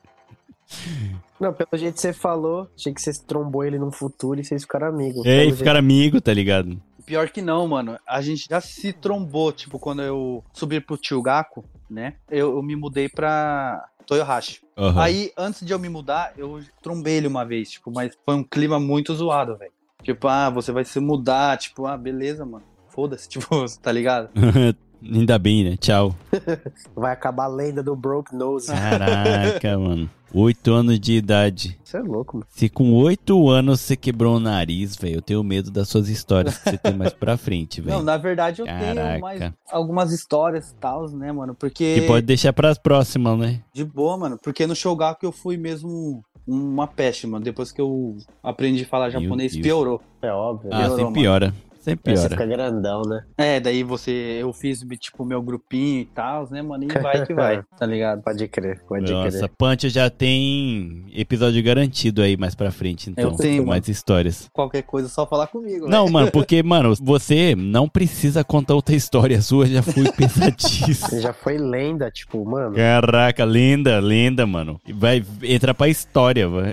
Não, pelo jeito que você falou, achei que você trombou ele num futuro e vocês ficaram amigos. É, e ficaram amigo, tá ligado? Pior que não, mano. A gente já se trombou, tipo, quando eu subi pro Tio Gaku, né? Eu, eu me mudei pra, Toyohashi. Aham. Aí, antes de eu me mudar, eu trombei ele uma vez, tipo, mas foi um clima muito zoado, velho. Tipo, ah, você vai se mudar, tipo, ah, beleza, mano. Foda-se, <laughs> tipo, tá ligado? <laughs> Ainda bem, né? Tchau. <laughs> Vai acabar a lenda do Broke Nose. Caraca, <laughs> mano. Oito anos de idade. Isso é louco, mano. Se com oito anos você quebrou o nariz, velho, eu tenho medo das suas histórias que você tem mais pra frente, <laughs> Não, velho. na verdade eu Caraca. tenho mais algumas histórias e tal, né, mano? Porque. Que pode deixar pras próximas, né? De boa, mano. Porque no Shogaku eu fui mesmo uma peste, mano. Depois que eu aprendi a falar japonês, piorou. É óbvio. Ah, Piorou, sempre mano. Piora. Sempre Aí você piora. fica grandão, né? É, daí você. Eu fiz, tipo, meu grupinho e tal, né, mano? E vai que vai, <laughs> tá ligado? Pode crer, pode Nossa, crer. Punch já tem episódio garantido aí mais pra frente, então. Eu tenho, com mais histórias. Qualquer coisa, é só falar comigo. Não, velho. <laughs> mano, porque, mano, você não precisa contar outra história. A sua já foi <laughs> pensadíssima. Já foi lenda, tipo, mano. Caraca, lenda, lenda, mano. Vai entrar pra história, mano.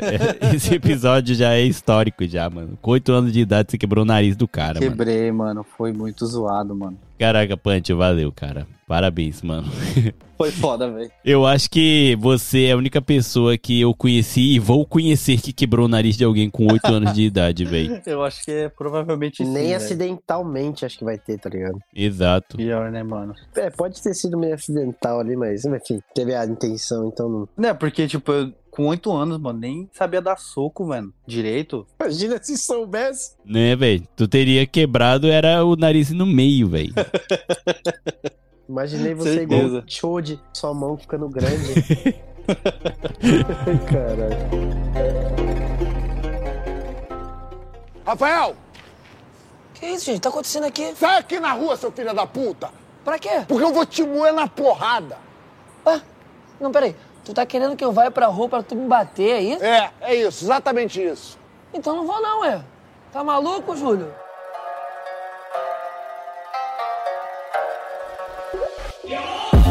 Esse episódio já é histórico já, mano. Com oito anos de idade você quebrou o nariz do cara, mano. Quebrei, mano. Foi muito zoado, mano. Caraca, Punch, valeu, cara. Parabéns, mano. <laughs> Foi foda, velho. Eu acho que você é a única pessoa que eu conheci e vou conhecer que quebrou o nariz de alguém com oito anos de idade, velho. <laughs> Eu acho que é provavelmente sim, Nem acidentalmente acho que vai ter, tá ligado? Exato. Pior, né, mano? É, pode ter sido meio acidental ali, mas enfim, teve a intenção, então não. Né, porque, tipo, eu, com oito anos, mano, nem sabia dar soco, mano. Direito. Imagina se soubesse. Né, velho? Tu teria quebrado era o nariz no meio, velho. <laughs> Imaginei você Certeza. igual Chode, sua mão ficando grande. <laughs> Caralho. Rafael, Que isso, gente? Tá acontecendo aqui? sai aqui na rua, seu filho da puta! Pra quê? Porque eu vou te moer na porrada! Ué? Não, peraí. Tu tá querendo que eu vá pra rua pra tu me bater, é isso? É, é isso, exatamente isso. Então não vou não, ué. Tá maluco, Júlio?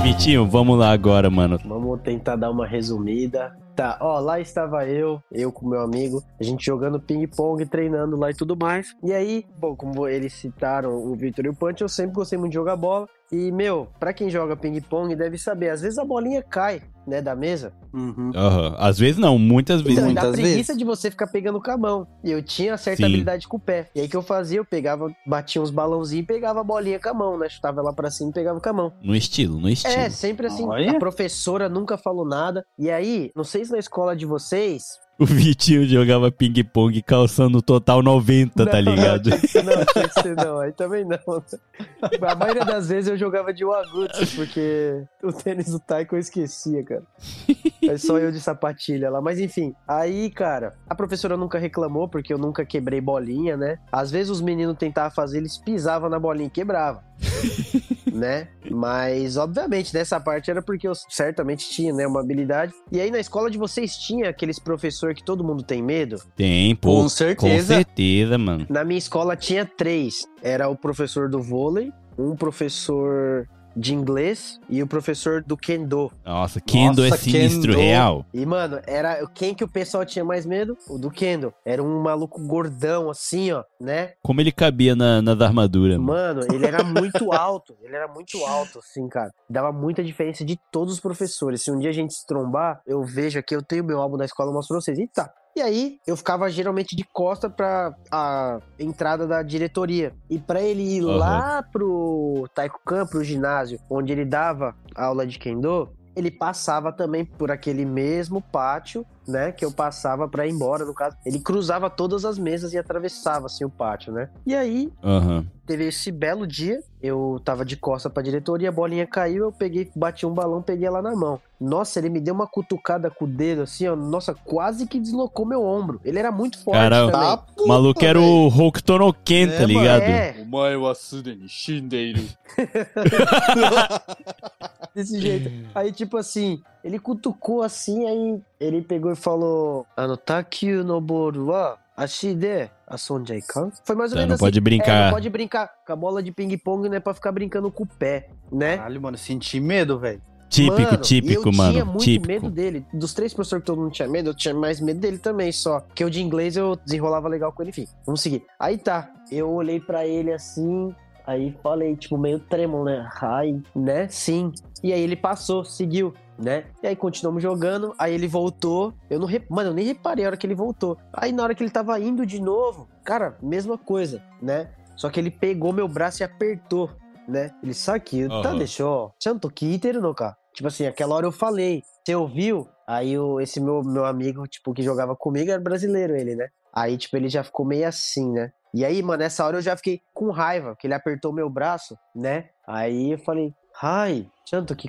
Vitinho, vamos lá agora, mano. Vamos tentar dar uma resumida. Tá, ó, lá estava eu, eu com meu amigo, a gente jogando ping-pong, treinando lá e tudo mais. E aí, bom, como eles citaram o Victor e o Punch, eu sempre gostei muito de jogar bola. E, meu, pra quem joga ping-pong deve saber, às vezes a bolinha cai, né, da mesa. Uhum. Aham. Às vezes não, muitas vezes. Então, e dá Muitas preguiça vezes. de você ficar pegando com a mão. E eu tinha certa Sim. habilidade com o pé. E aí que eu fazia, eu pegava, batia uns balãozinhos e pegava a bolinha com a mão, né? Chutava lá pra cima e pegava com a mão. No estilo, no estilo. É, sempre assim. Olha. A professora nunca falou nada. E aí, não sei se na escola de vocês. O Vitinho jogava ping-pong calçando total 90, tá Não, ligado? Não, tinha que ser não. Aí também não. A maioria das vezes eu jogava de Wagutsu, porque o tênis do Taiko eu esquecia, cara. É só eu de sapatilha lá. Mas enfim, aí, cara, a professora nunca reclamou, porque eu nunca quebrei bolinha, né? Às vezes os meninos tentavam fazer, eles pisavam na bolinha e quebravam. Né? Mas, obviamente, nessa parte era porque eu certamente tinha, né, uma habilidade. E aí na escola de vocês tinha aqueles professor que todo mundo tem medo? Tem, pô. Com certeza. Com certeza, mano. Na minha escola tinha três. Era o professor do vôlei, um professor de inglês e o professor do kendo. Nossa, Kendo é Nossa, sinistro, Kendo. real. E, mano, era quem que o pessoal tinha mais medo? O do kendo. Era um maluco gordão, assim, ó, né? Como ele cabia na, nas armaduras, mano. Mano, ele era muito <laughs> alto. Ele era muito alto, assim, cara. Dava muita diferença de todos os professores. Se um dia a gente se trombar, eu vejo aqui, eu tenho meu álbum da escola, eu mostro pra vocês. Eita! E aí, eu ficava geralmente de costa pra a entrada da diretoria. E pra ele ir Aham. lá pro Taikokan, pro ginásio, onde ele dava aula de Kendo, ele passava também por aquele mesmo pátio, né, que eu passava pra ir embora, no caso. Ele cruzava todas as mesas e atravessava, assim, o pátio, né? E aí, Aham. teve esse belo dia, eu tava de costa pra diretoria, a bolinha caiu, eu peguei, bati um balão, peguei ela na mão. Nossa, ele me deu uma cutucada com o dedo, assim, ó, nossa, quase que deslocou meu ombro. Ele era muito forte Cara, também. O maluco era o Hokuto Ken, tá É, ligado? É, <laughs> Desse jeito. Aí, tipo assim, ele cutucou assim, aí ele pegou e falou: Ano takyu no boru wa ashi de asonjai kan? Foi mais ou Tá, menos não assim. pode É, brincar. não pode brincar com a bola de ping-pong, não é pra ficar brincando com o pé, né? Caralho, mano, senti medo, velho. Típico, Mano, típico, eu mano. tinha muito típico. medo dele. Dos três professores que todo mundo tinha medo, eu tinha mais medo dele também, só. Que o de inglês eu desenrolava legal com ele, enfim. Vamos seguir. Aí tá, eu olhei pra ele assim, aí falei, tipo, meio trêmulo, né? Ai, né? Sim. E aí ele passou, seguiu. né? E aí continuamos jogando, aí ele voltou. Eu não, re... mano, eu nem reparei a hora que ele voltou. Aí na hora que ele tava indo de novo, cara, mesma coisa, né? Só que ele pegou meu braço e apertou, né? Ele só que, tá, deixou. Chanto Kiteru no cara. Tipo assim, aquela hora eu falei, você ouviu? Aí o, esse meu, meu amigo, tipo, que jogava comigo era brasileiro, ele, né? Aí, tipo, ele já ficou meio assim, né? E aí, mano, nessa hora eu já fiquei com raiva, porque ele apertou meu braço, né? Aí eu falei, ai, Chanto, que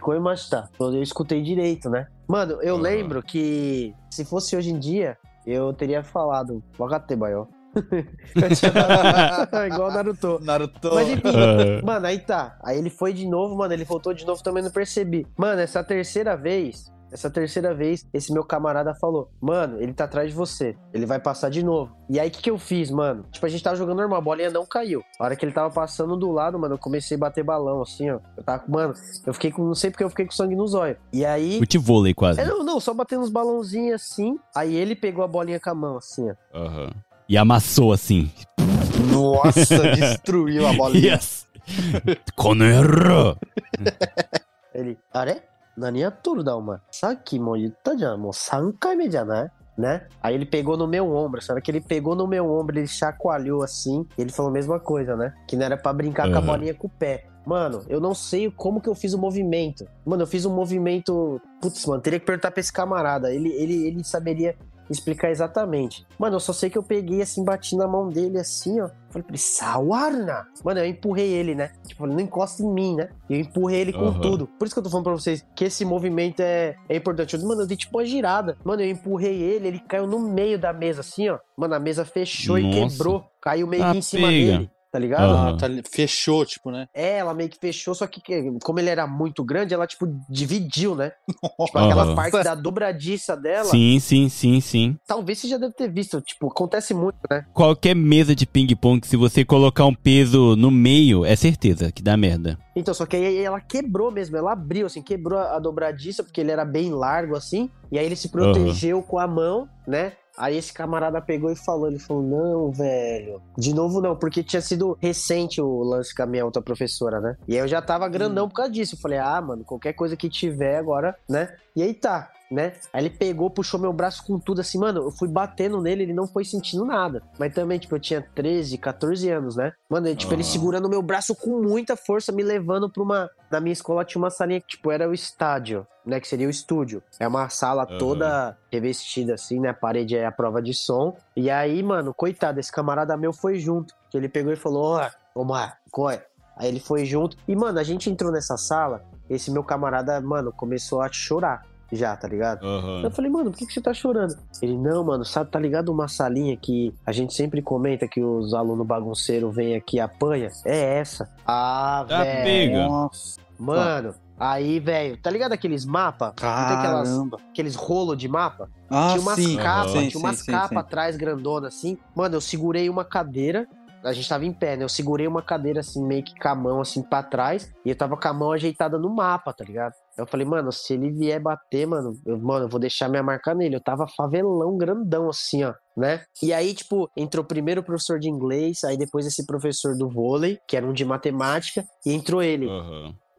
tá? Eu escutei direito, né? Mano, eu Aham. lembro que se fosse hoje em dia, eu teria falado, Wakate bayo. <laughs> Igual o Naruto. Naruto. Mas enfim, Ah. <laughs> mano, aí tá. Aí ele foi de novo, mano, ele voltou de novo, também não percebi. Mano, essa terceira vez, essa terceira vez, esse meu camarada falou, mano, ele tá atrás de você, ele vai passar de novo. E aí, o que que eu fiz, mano? Tipo, a gente tava jogando normal, a bolinha não caiu. A hora que ele tava passando do lado, mano, eu comecei a bater balão, assim, ó. Eu tava, mano, eu fiquei com, não sei porque eu fiquei com sangue no zóio. E aí... Futevôlei quase. É, não, não, só batendo uns balãozinhos assim. Aí ele pegou a bolinha com a mão, assim, ó. Aham. E amassou assim. Nossa, <laughs> destruiu a bolinha. Yes! Konoero! Ele, あれ何やっとるだお前。さっきも言ったじゃん。もう3回目じゃないné? Aí ele pegou no meu ombro, sabe que ele pegou no meu ombro, ele chacoalhou assim, e ele falou a mesma coisa, né? Que não era pra brincar com a Aham. bolinha com o pé. Mano, eu não sei como que eu fiz o movimento. Mano, eu fiz um movimento. Putz, mano, teria que perguntar pra esse camarada. Ele, ele, ele saberia explicar exatamente. Mano, eu só sei que eu peguei assim, bati na mão dele assim, ó. Falei pra ele, Sawarna! Mano, eu empurrei ele, né? Tipo, não encosta em mim, né? E eu empurrei ele com Aham. tudo. Por isso que eu tô falando pra vocês que esse movimento é, é importante. Eu mano, eu dei tipo uma girada. Mano, eu empurrei ele, ele caiu no meio da mesa, assim, ó. Mano, a mesa fechou e Nossa. quebrou. Caiu meio Ah, que em cima pega. dele. Tá ligado? Aham. Ah, tá fechou, tipo, né? É, ela meio que fechou, só que como ele era muito grande, ela, tipo, dividiu, né? Tipo, aquela Aham. parte da dobradiça dela. Sim, sim, sim, sim. Talvez você já deve ter visto. Tipo, acontece muito, né? Qualquer mesa de ping-pong, se você colocar um peso no meio, é certeza que dá merda. Então, só que aí ela quebrou mesmo, ela abriu, assim, quebrou a dobradiça, porque ele era bem largo, assim, e aí ele se protegeu com a mão, né? Aí esse camarada pegou e falou, ele falou, não, velho, de novo não, porque tinha sido recente o lance com a minha outra professora, né? E aí eu já tava grandão por causa disso, eu falei, ah, mano, qualquer coisa que tiver agora, né? E aí tá, né? Aí ele pegou, puxou meu braço com tudo, assim, mano, eu fui batendo nele, ele não foi sentindo nada. Mas também, tipo, eu tinha 13, 14 anos, né? Mano, ele, tipo, ele Aham. segurando meu braço com muita força, me levando pra uma... Na minha escola tinha uma salinha que, tipo, era o estádio, né? Que seria o estúdio. É uma sala Aham. toda revestida, assim, né? A parede é a prova de som. E aí, mano, coitado, esse camarada meu foi junto. Que ele pegou e falou, ó, Omar, qual é? Aí ele foi junto. E, mano, a gente entrou nessa sala, esse meu camarada, mano, começou a chorar já, tá ligado? Eu falei, mano, por que, que você tá chorando? Ele, não, mano, sabe, tá ligado uma salinha que a gente sempre comenta que os alunos bagunceiros vêm aqui e apanha? É essa. Ah, Ah, velho. pega. Nossa, Mano, aí, velho, tá ligado aqueles mapas? Aquelas, caramba. aqueles rolos de mapa? Ah, tinha umas sim. capas, Sim, tinha umas capas atrás grandona assim. Mano, eu segurei uma cadeira. A gente tava em pé, né? Eu segurei uma cadeira assim, meio que com a mão assim pra trás. E eu tava com a mão ajeitada no mapa, tá ligado? Eu falei, mano, se ele vier bater, mano, eu, mano, eu vou deixar minha marca nele. Eu tava favelão grandão, assim, ó, né? E aí, tipo, entrou primeiro o professor de inglês, aí depois esse professor do vôlei, que era um de matemática, e entrou ele.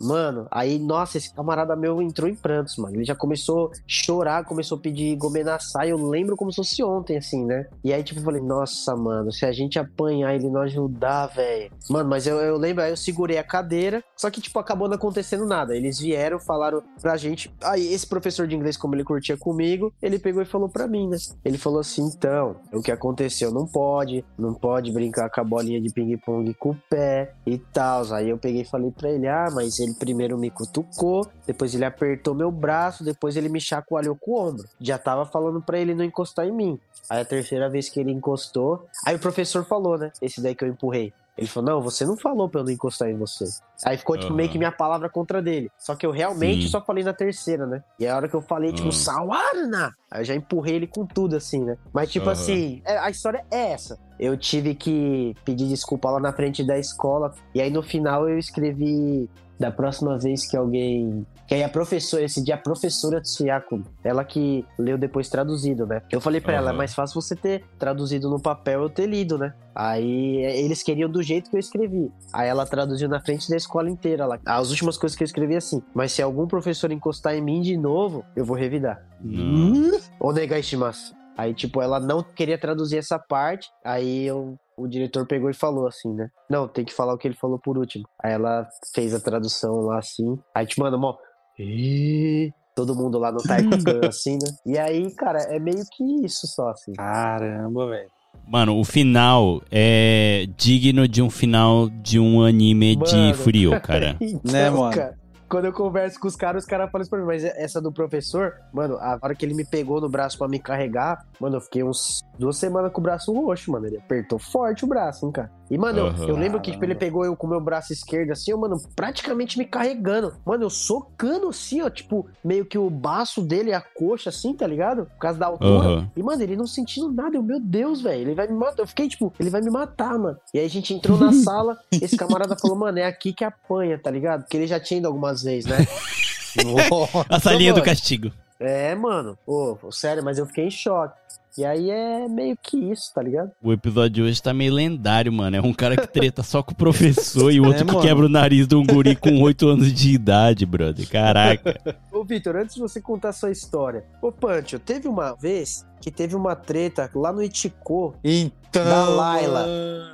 Mano, aí, nossa, esse camarada meu entrou em prantos, mano. Ele já começou a chorar, começou a pedir gomenaçai. Eu lembro como se fosse ontem, assim, né? E aí, tipo, eu falei, nossa, mano, se a gente apanhar ele não ajudar, velho. Mano, mas eu, eu lembro, aí eu segurei a cadeira. Só que, tipo, acabou não acontecendo nada. Eles vieram, falaram pra gente. Aí, esse professor de inglês, como ele curtia comigo, ele pegou e falou pra mim, né? Ele falou assim: então, o que aconteceu não pode, não pode brincar com a bolinha de ping-pong com o pé e tal. Aí eu peguei e falei pra ele: ah, mas ele primeiro me cutucou, depois ele apertou meu braço, depois ele me chacoalhou com o ombro. Já tava falando pra ele não encostar em mim. Aí a terceira vez que ele encostou, aí o professor falou, né? Esse daí que eu empurrei. Ele falou: Não, você não falou pra eu não encostar em você. Aí ficou, tipo, Aham. meio que minha palavra contra dele. Só que eu realmente Sim. só falei na terceira, né? E a hora que eu falei, tipo, Aham. Sawarna! Aí eu já empurrei ele com tudo, assim, né? Mas, tipo Aham. assim, é- a história é essa. eu tive que pedir desculpa lá na frente da escola. E aí no final eu escrevi da próxima vez que alguém. Que aí a professora, esse dia a professora Tsuyako, ela que leu depois traduzido, né? Eu falei pra ela, é mais fácil você ter traduzido no papel eu ter lido, né? Aí eles queriam do jeito que eu escrevi. Aí ela traduziu na frente da escola inteira lá. As últimas coisas que eu escrevi assim. Mas se algum professor encostar em mim de novo, eu vou revidar. Não. Onegai shimasu. Aí, tipo, ela não queria traduzir essa parte. Aí eu, o diretor pegou e falou assim, né? Não, tem que falar o que ele falou por último. Aí ela fez a tradução lá assim. Aí te manda, mó. "Ih", Todo mundo lá no <laughs> Taiko assim, né? E aí, cara, é meio que isso só, assim. Caramba, velho. Mano, o final é digno de um final de um anime de Mano. Furio, cara. <laughs> Então, Né, mano? cara, quando eu converso com os caras, os caras falam isso pra mim, mas essa do professor, mano, a hora que ele me pegou no braço pra me carregar, mano, eu fiquei uns duas semanas com o braço roxo, mano. Ele apertou forte o braço, hein, cara. E, mano, eu- Aham. eu, lembro que tipo, ele pegou eu com o meu braço esquerdo, assim, eu, mano, praticamente me carregando. Mano, eu socando assim, ó, tipo, meio que o baço dele, a coxa, assim, tá ligado? Por causa da altura. Aham. E, mano, ele não sentindo nada. Eu, meu Deus, velho, ele vai me matar. Eu fiquei, tipo, ele vai me matar, mano. E aí a gente entrou na <laughs> sala, esse camarada falou, mano, é aqui que apanha, tá ligado? Porque ele já tinha ido algumas vezes, né? <laughs> A salinha do castigo. É, mano. Ô, sério, mas eu fiquei em choque. E aí é meio que isso, tá ligado? O episódio de hoje tá meio lendário, mano. É um cara que treta só com o professor e o <laughs> outro É, que mano. quebra o nariz de um guri com 8 anos de idade, brother. Caraca. <laughs> Ô, Vitor, antes de você contar a sua história. Ô, Pancho, teve uma vez que teve uma treta lá no Ichico. Então. Da Laila.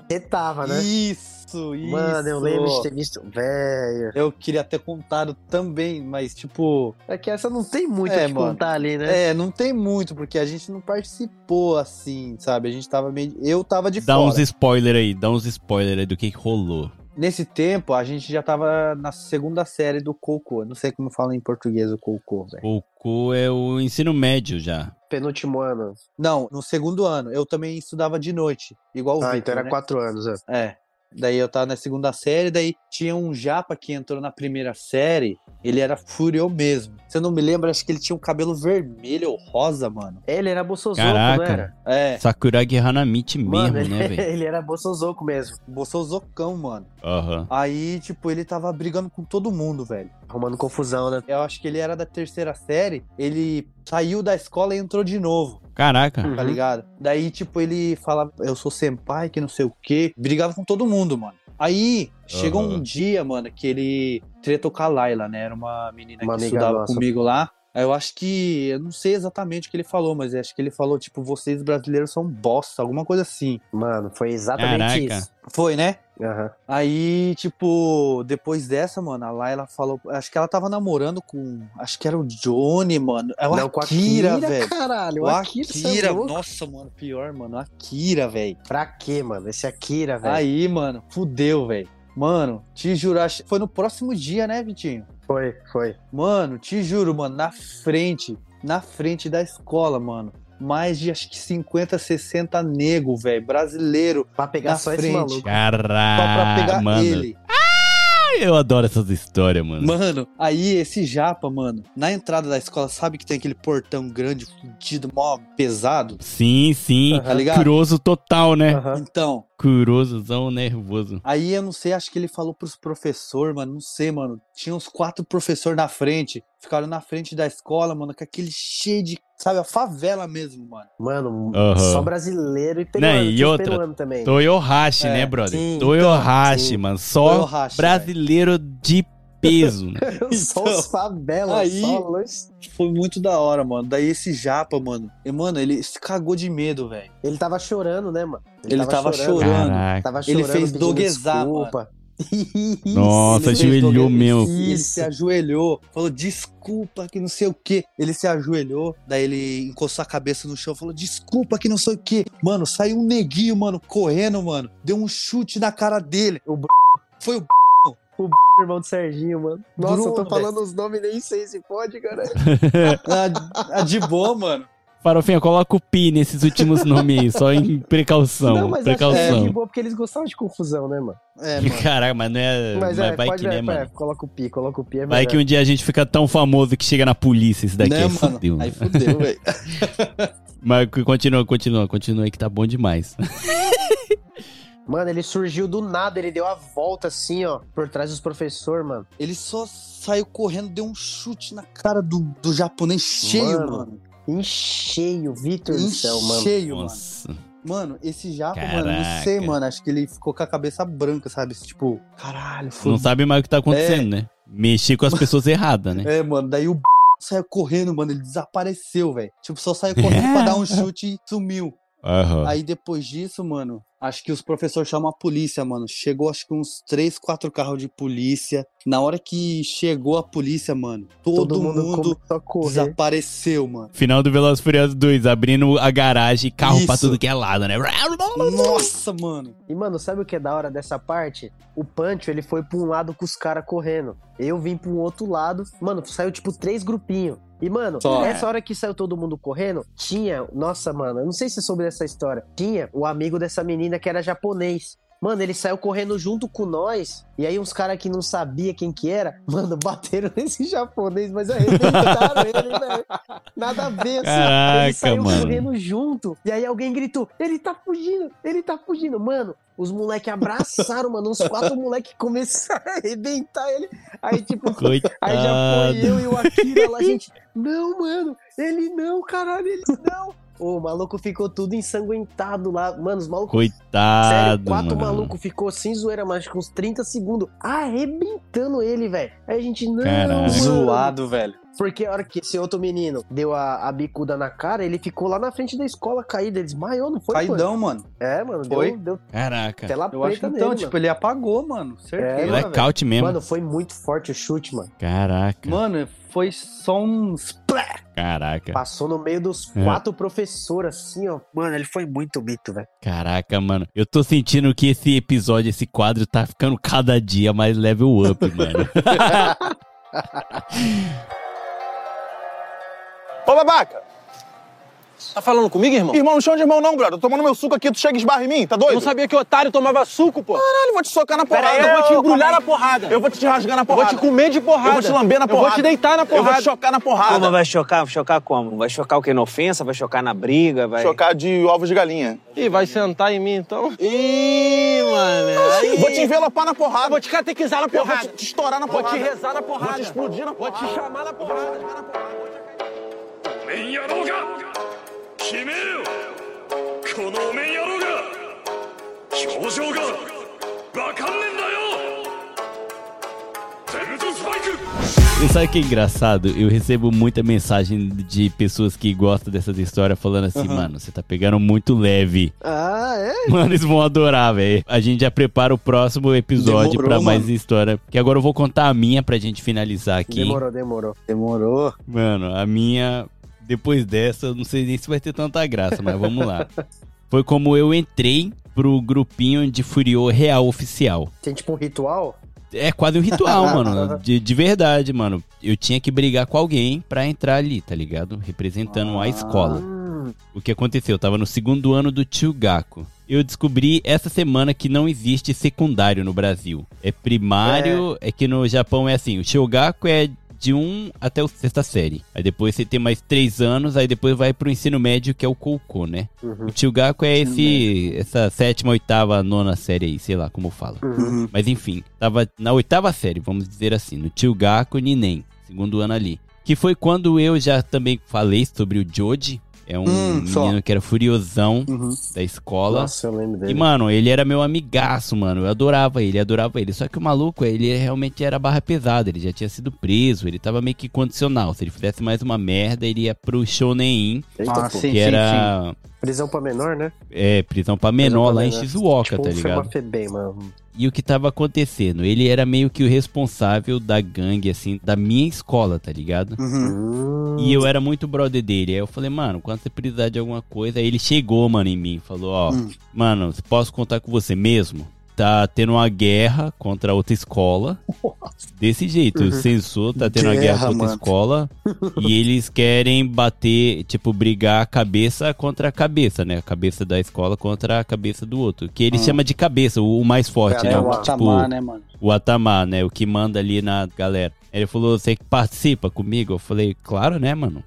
Você tava, né? Isso, isso. Mano, eu lembro de ter visto. Velho. Eu queria ter contado também, mas tipo. É que essa não tem muito É, mano. contar ali, né? É, não tem muito, porque a gente não participou assim, sabe? A gente tava meio. Eu tava de Dá fora. uns spoiler aí, dá uns spoiler aí do que, que rolou. Nesse tempo, a gente já tava na segunda série do Coco. Eu Não sei como fala em português o Coco, velho. O Cu é o ensino médio já. Penúltimo ano. Não, no segundo ano. Eu também estudava de noite, igual o Ah, Vitor, então era né? quatro anos, é. É. Daí eu tava na segunda série, daí tinha um japa que entrou na primeira série, ele era Furio mesmo. Você não me lembra, acho que ele tinha um cabelo vermelho ou rosa, mano. Ele era Bolsozoco, não Caraca. era? É, Sakuragi Hanamichi mesmo, Mano, ele, né, <laughs> velho? ele era Bolsozoco mesmo. Bolsozocão, mano. Aham. Aí, tipo, ele tava brigando com todo mundo, velho. Arrumando confusão, né? Eu acho que ele era da terceira série, ele saiu da escola e entrou de novo, Caraca. Uhum. tá ligado? Daí, tipo, ele falava, eu sou senpai, que não sei o quê. Brigava com todo mundo, mano. Aí, chegou Aham. um dia, mano, que ele tretou com a Laila, né? Era uma menina Uma que estudava nossa. comigo lá. Aí eu acho que. Eu não sei exatamente o que ele falou, mas acho que ele falou, tipo, vocês brasileiros são bosta, alguma coisa assim. Mano, foi exatamente Caraca. isso. Foi, né? Aham. Aí, tipo, depois dessa, mano, a Laila falou. Acho que ela tava namorando com. Acho que era o Johnny, mano. É o Não, com a Akira, Akira, velho. caralho. O Akira, é Akira, louco. nossa, mano, pior, mano. O Akira, velho. Pra quê, mano? Esse Akira, velho. Aí, mano, fudeu, velho. Mano, te juro, acho- foi no próximo dia, né, Vitinho? Foi, foi. Mano, te juro, mano, na frente, na frente da escola, mano. Mais de acho que 50, 60 nego, velho, brasileiro, Pra pegar Na só esse frente. maluco. só pra Caraca, pegar mano. ele. Eu adoro essas histórias, mano. Mano, aí esse japa, mano, na entrada da escola, sabe que tem aquele portão grande, fudido, mó pesado? Sim, sim. Tá ligado? Curoso total, né? Aham. Então, Curosozão nervoso. aí eu não sei, acho que ele falou pros professores, mano, não sei, mano. Tinha uns quatro professores na frente, ficaram na frente da escola, mano, com aquele cheio de, sabe, a favela mesmo, mano. Mano, Aham. só brasileiro e peruano. Não, e outra, peruano também. Toyohashi, É, né, brother? sim, Toyohashi, sim. mano. Só Toyohashi, brasileiro de peso, né? <laughs> só Então, os favelas, aí-. Foi muito da hora, mano. Daí esse japa, mano, e, mano, ele se cagou de medo, velho. Ele tava chorando, né, mano? Ele tava chorando. Caraca. Tava Ele chorando, fez pedindo doguezar, desculpa. <laughs> Nossa, Ele fez ajoelhou mesmo. Ele Isso. se ajoelhou, falou desculpa que não sei o que. Ele se ajoelhou, daí ele encostou a cabeça no chão, falou desculpa que não sei o que. Mano, saiu um neguinho, mano, correndo, mano. Deu um chute na cara dele. O b- Foi o Irmão do Serginho, mano. Nossa, eu tô Bruno, falando os nomes nem sei se pode, cara. a, <laughs> a de boa, mano. Farofinha, coloca o pi nesses últimos nomes aí, só em precaução. Não, mas acho que é precaução. de boa porque eles gostavam de confusão, né, mano? É, mano. Caraca, mas não é. Mas, Mas, é, vai pode que, né, é, mano? é, coloca o pi, coloca o pi, é Vai que um dia a gente fica tão famoso que chega na polícia isso daqui. né, aí mano? fudeu. Aí fudeu, velho. <laughs> Mas continua, continua, continua aí que tá bom demais. <laughs> Mano, ele surgiu do nada, ele deu a volta assim, ó, por trás dos professores, mano. Ele só saiu correndo, deu um chute na cara do, do japonês cheio, Mano, mano. Em cheio, Vitor do Em céu, mano. cheio, mano. Nossa. Mano, esse japa, mano, não Caraca. sei, mano. Acho que ele ficou com a cabeça branca, sabe? Tipo, caralho, Não foi. sabe mais o que tá acontecendo, né? Mexer com as pessoas erradas, né? <laughs> É, mano, daí o <laughs> saiu correndo, mano. Ele desapareceu, velho. Tipo, só saiu correndo pra <laughs> dar um chute e sumiu. Aham. Aí depois disso, mano, acho que os professores chamam a polícia, mano. Chegou acho que uns três, quatro carros de polícia. Na hora que chegou a polícia, mano, todo, mundo, começou a correr. desapareceu, mano. Final do Velozes e Furiosos 2, abrindo a garagem, carro pra Isso. tudo que é lado, né? Nossa, mano. E, mano, sabe o que é da hora dessa parte? O Pancho, ele foi pra um lado com os caras correndo. Eu vim pra um outro lado. Mano, saiu tipo três grupinhos. E, mano, Só. nessa hora que saiu todo mundo correndo, tinha. Nossa, mano, eu não sei se você soube dessa história. Tinha o amigo dessa menina que era japonês. Mano, ele saiu correndo junto com nós. E aí, uns caras que não sabia quem que era, mano, bateram <laughs> nesse japonês, mas arrebentaram ele, velho. Nada a ver, assim. Caraca, ele saiu mano. correndo junto. E aí alguém gritou: ele tá fugindo, ele tá fugindo. Mano, os moleque abraçaram, mano. Uns quatro moleque começaram a arrebentar ele. Aí, tipo, Coitado. aí já foi eu e o Akira lá, gente. Não, mano, ele não, caralho, ele não. O maluco ficou tudo ensanguentado lá. Mano, os malucos. Coitado, Sério, quatro mano. malucos ficou sem zoeira, mas com uns 30 segundos arrebentando ele, velho. Aí a gente, não, Caraca. Zoado, velho. Porque a hora que esse outro menino deu a, a bicuda na cara, ele ficou lá na frente da escola caído. Ele desmaiou, não foi? Caidão, mano. Mano? É, mano, Foi? deu, deu Caraca. tela Eu acho que então, nele, tipo, ele apagou, mano. Certeza, É. Blackout mesmo. mano. Mano, foi muito forte o chute, mano. Caraca. Mano, foi só um splash. Caraca. Passou no meio dos É. quatro professores, assim, ó. Mano, ele foi muito mito, velho. Caraca, mano. Eu tô sentindo que esse episódio, esse quadro tá ficando cada dia mais level up, <laughs> mano. Ô, babaca! Tá, tá falando comigo, irmão? Irmão, não chama de irmão não, brother. Eu tô tomando meu suco aqui, tu chega e esbarra em mim, tá doido? Eu não sabia que otário tomava suco, pô. Caralho, vou te socar na porrada. Pera aí, eu vou te embrulhar na porrada. Eu vou te rasgar na porrada. Eu vou te comer de porrada. Eu vou te lamber na porrada. Eu vou te deitar na porrada. Eu vou te chocar na porrada. Como vai chocar? Chocar como? Vai chocar o quê? Na ofensa? Vai chocar na briga? Vai... Chocar de ovos de galinha. Ih, vai sentar em mim, então? Ih, mano. Vou te envelopar na porrada. Eu vou te catequizar na porrada. Eu vou te estourar na porrada. Vou te rezar na porrada. Vou te explodir na porrada. Vou te chamar na porrada. Vou te chamar na porrada. 決めよこの面野郎が表情がわかんねえんだよゼルトスパイク E sabe o que é engraçado? Eu recebo muita mensagem de pessoas que gostam dessas histórias falando assim, mano, você tá pegando muito leve. Ah, é? Mano, eles vão adorar, velho. A gente já prepara o próximo episódio Demorou, pra mais mano. história. Que agora eu vou contar a minha pra gente finalizar aqui. Demorou, demorou. Demorou. Mano, a minha, depois dessa, eu não sei nem se vai ter tanta graça, mas vamos lá. <laughs> Foi como eu entrei pro grupinho de Furiô Real Oficial. Tem tipo um ritual? É quase um ritual, <laughs> mano. De, de verdade, mano. Eu tinha que brigar com alguém pra entrar ali, tá ligado? Representando a escola. O que aconteceu? Eu tava no segundo ano do Chugaku. Eu descobri essa semana que não existe secundário no Brasil. É primário, é, que no Japão é assim, o Chugaku é de 1 até a sexta série. Aí depois você tem mais 3 anos, aí depois vai pro ensino médio, que é o Koukou, né? Uhum. O Chugaku é esse, essa sétima, oitava, nona série aí, sei lá como fala. Uhum. Mas enfim, tava na oitava série, vamos dizer assim, no Chugaku Ninen, segundo ano ali. Que foi quando eu já também falei sobre o Joji. É um Hum, só. menino que era furiosão Uhum. da escola. Nossa, eu lembro E, dele. mano, ele era meu amigaço, mano. Eu adorava ele, adorava ele. Só que o maluco, ele realmente era barra pesada. Ele já tinha sido preso, ele tava meio que condicional. Se ele fizesse mais uma merda, ele ia pro Shonen, Eita, Ah, pô. sim, que era Prisão pra menor, né? é, prisão pra menor pra lá em menor. Shizuoka, tipo tá ligado? Febem, mano. E o que tava acontecendo? Ele era meio que o responsável da gangue, assim, da minha escola, tá ligado? Uhum. Hum. E eu era muito brother dele. Aí eu falei, mano, quando você precisar de alguma coisa. Aí ele chegou, mano, em mim. Falou, ó, Hum. mano, posso contar com você mesmo? Tá tendo uma guerra contra outra escola. Desse jeito, o censor tá tendo uma guerra Guerra, contra a mano. escola. e eles querem bater, tipo, brigar cabeça contra cabeça, né? A cabeça da escola contra a cabeça do outro. Que ele Hum. chama de cabeça, o, o mais forte, É né? o tipo, Atamar, né, mano? o Atamar, né? O que manda ali na galera. Ele falou, você participa comigo? Eu falei, claro, né, mano?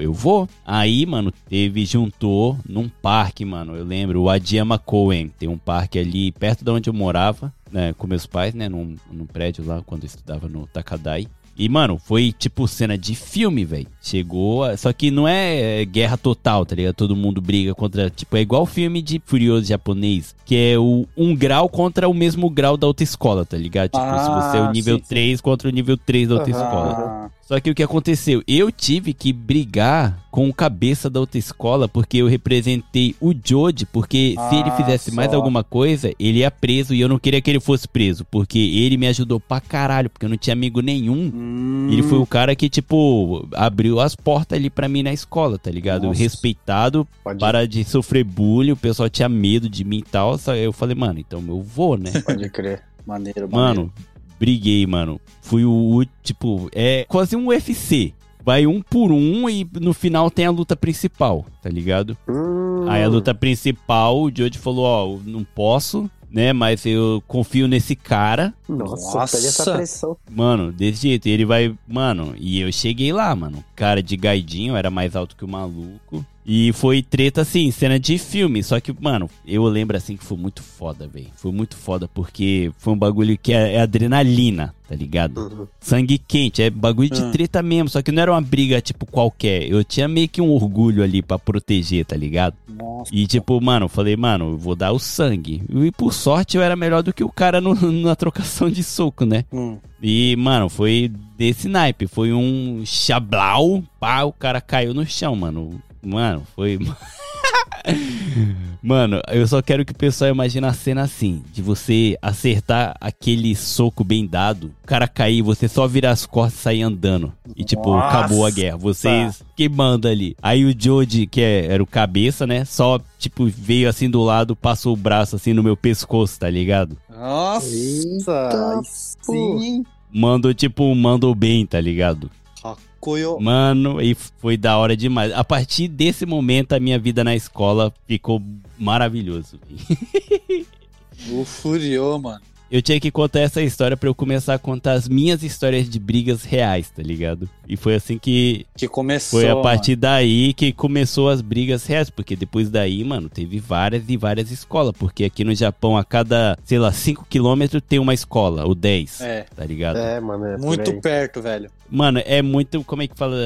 Eu, vou. Aí, mano, teve, juntou num parque, mano. Eu lembro, o Adiama Cohen. Tem um parque ali perto de onde eu morava, né, com meus pais, né, num, num prédio lá, quando eu estudava no Takadai. E, mano, foi tipo cena de filme, velho. Chegou. a- Só que não é, é, guerra total, tá ligado? Todo mundo briga contra. Tipo, é igual filme de Furioso japonês. Que é o um grau contra o mesmo grau da outra escola, tá ligado? Tipo, se você é o Ah, nível sim, sim. 3 contra o nível 3 da outra Aham. escola. Só que o que aconteceu? Eu tive que brigar com o cabeça da outra escola porque eu representei o Joji, porque se ele Ah, fizesse mais só. alguma coisa, ele ia preso e eu não queria que ele fosse preso, porque ele me ajudou pra caralho, porque eu não tinha amigo nenhum. Hum, Ele foi o cara que, tipo, abriu as portas ali pra mim na escola, tá ligado? Nossa. Respeitado, Pode, para de sofrer bullying, o pessoal tinha medo de mim e tal. Só eu falei, mano, então eu vou, né? pode crer. Maneiro, maneiro. Mano, briguei, mano. Fui o, o- tipo, é quase um UFC. Vai um por um e no final tem a luta principal, tá ligado? Hum, Aí a luta principal, o Joji falou, ó, eu não posso, né? Mas eu confio nesse cara. Nossa, Nossa. essa pressão. Mano, desse jeito. E ele vai. Mano, e eu cheguei lá, mano. Cara de gaidinho, era mais alto que o maluco. E foi treta assim, cena de filme. Só que, mano, eu lembro assim que foi muito foda, velho. Foi muito foda porque foi um bagulho que é, é adrenalina, tá ligado? Uhum. Sangue quente, é bagulho de Ah. treta mesmo. Só que não era uma briga, tipo, qualquer. Eu tinha meio que um orgulho ali pra proteger, tá ligado? Nossa. E tipo, mano, eu falei, mano, eu vou dar o sangue. E por sorte eu era melhor do que o cara no- <laughs> na trocação de soco, né? Hum. E, mano, foi desse naipe. Foi um chablau, pá, o cara caiu no chão, mano. Mano, foi. <laughs> Mano, eu só quero que o pessoal imagine a cena assim: de você acertar aquele soco bem dado, o cara cair, você só virar as costas e sair andando. E, tipo, Nossa. acabou a guerra. Vocês queimando ali. Aí o Joji, que é- era o cabeça, né? Só, tipo, veio assim do lado, passou o braço assim no meu pescoço, tá ligado? Nossa, Eita, sim. Mandou, tipo, mandou bem, tá ligado? Mano, e foi da hora demais. A partir desse momento, a minha vida na escola ficou maravilhoso. <laughs> O Furiô, mano. Eu tinha que contar essa história pra eu começar a contar as minhas histórias de brigas reais, tá ligado? E foi assim que Que começou. foi a mano. partir daí que começou as brigas reais, porque depois daí, mano, teve várias e várias escolas, porque aqui no Japão a cada, sei lá, 5 quilômetros tem uma escola, ou 10, É. tá ligado? É, mano, é Muito perto, velho. Mano, é muito. Como é que fala?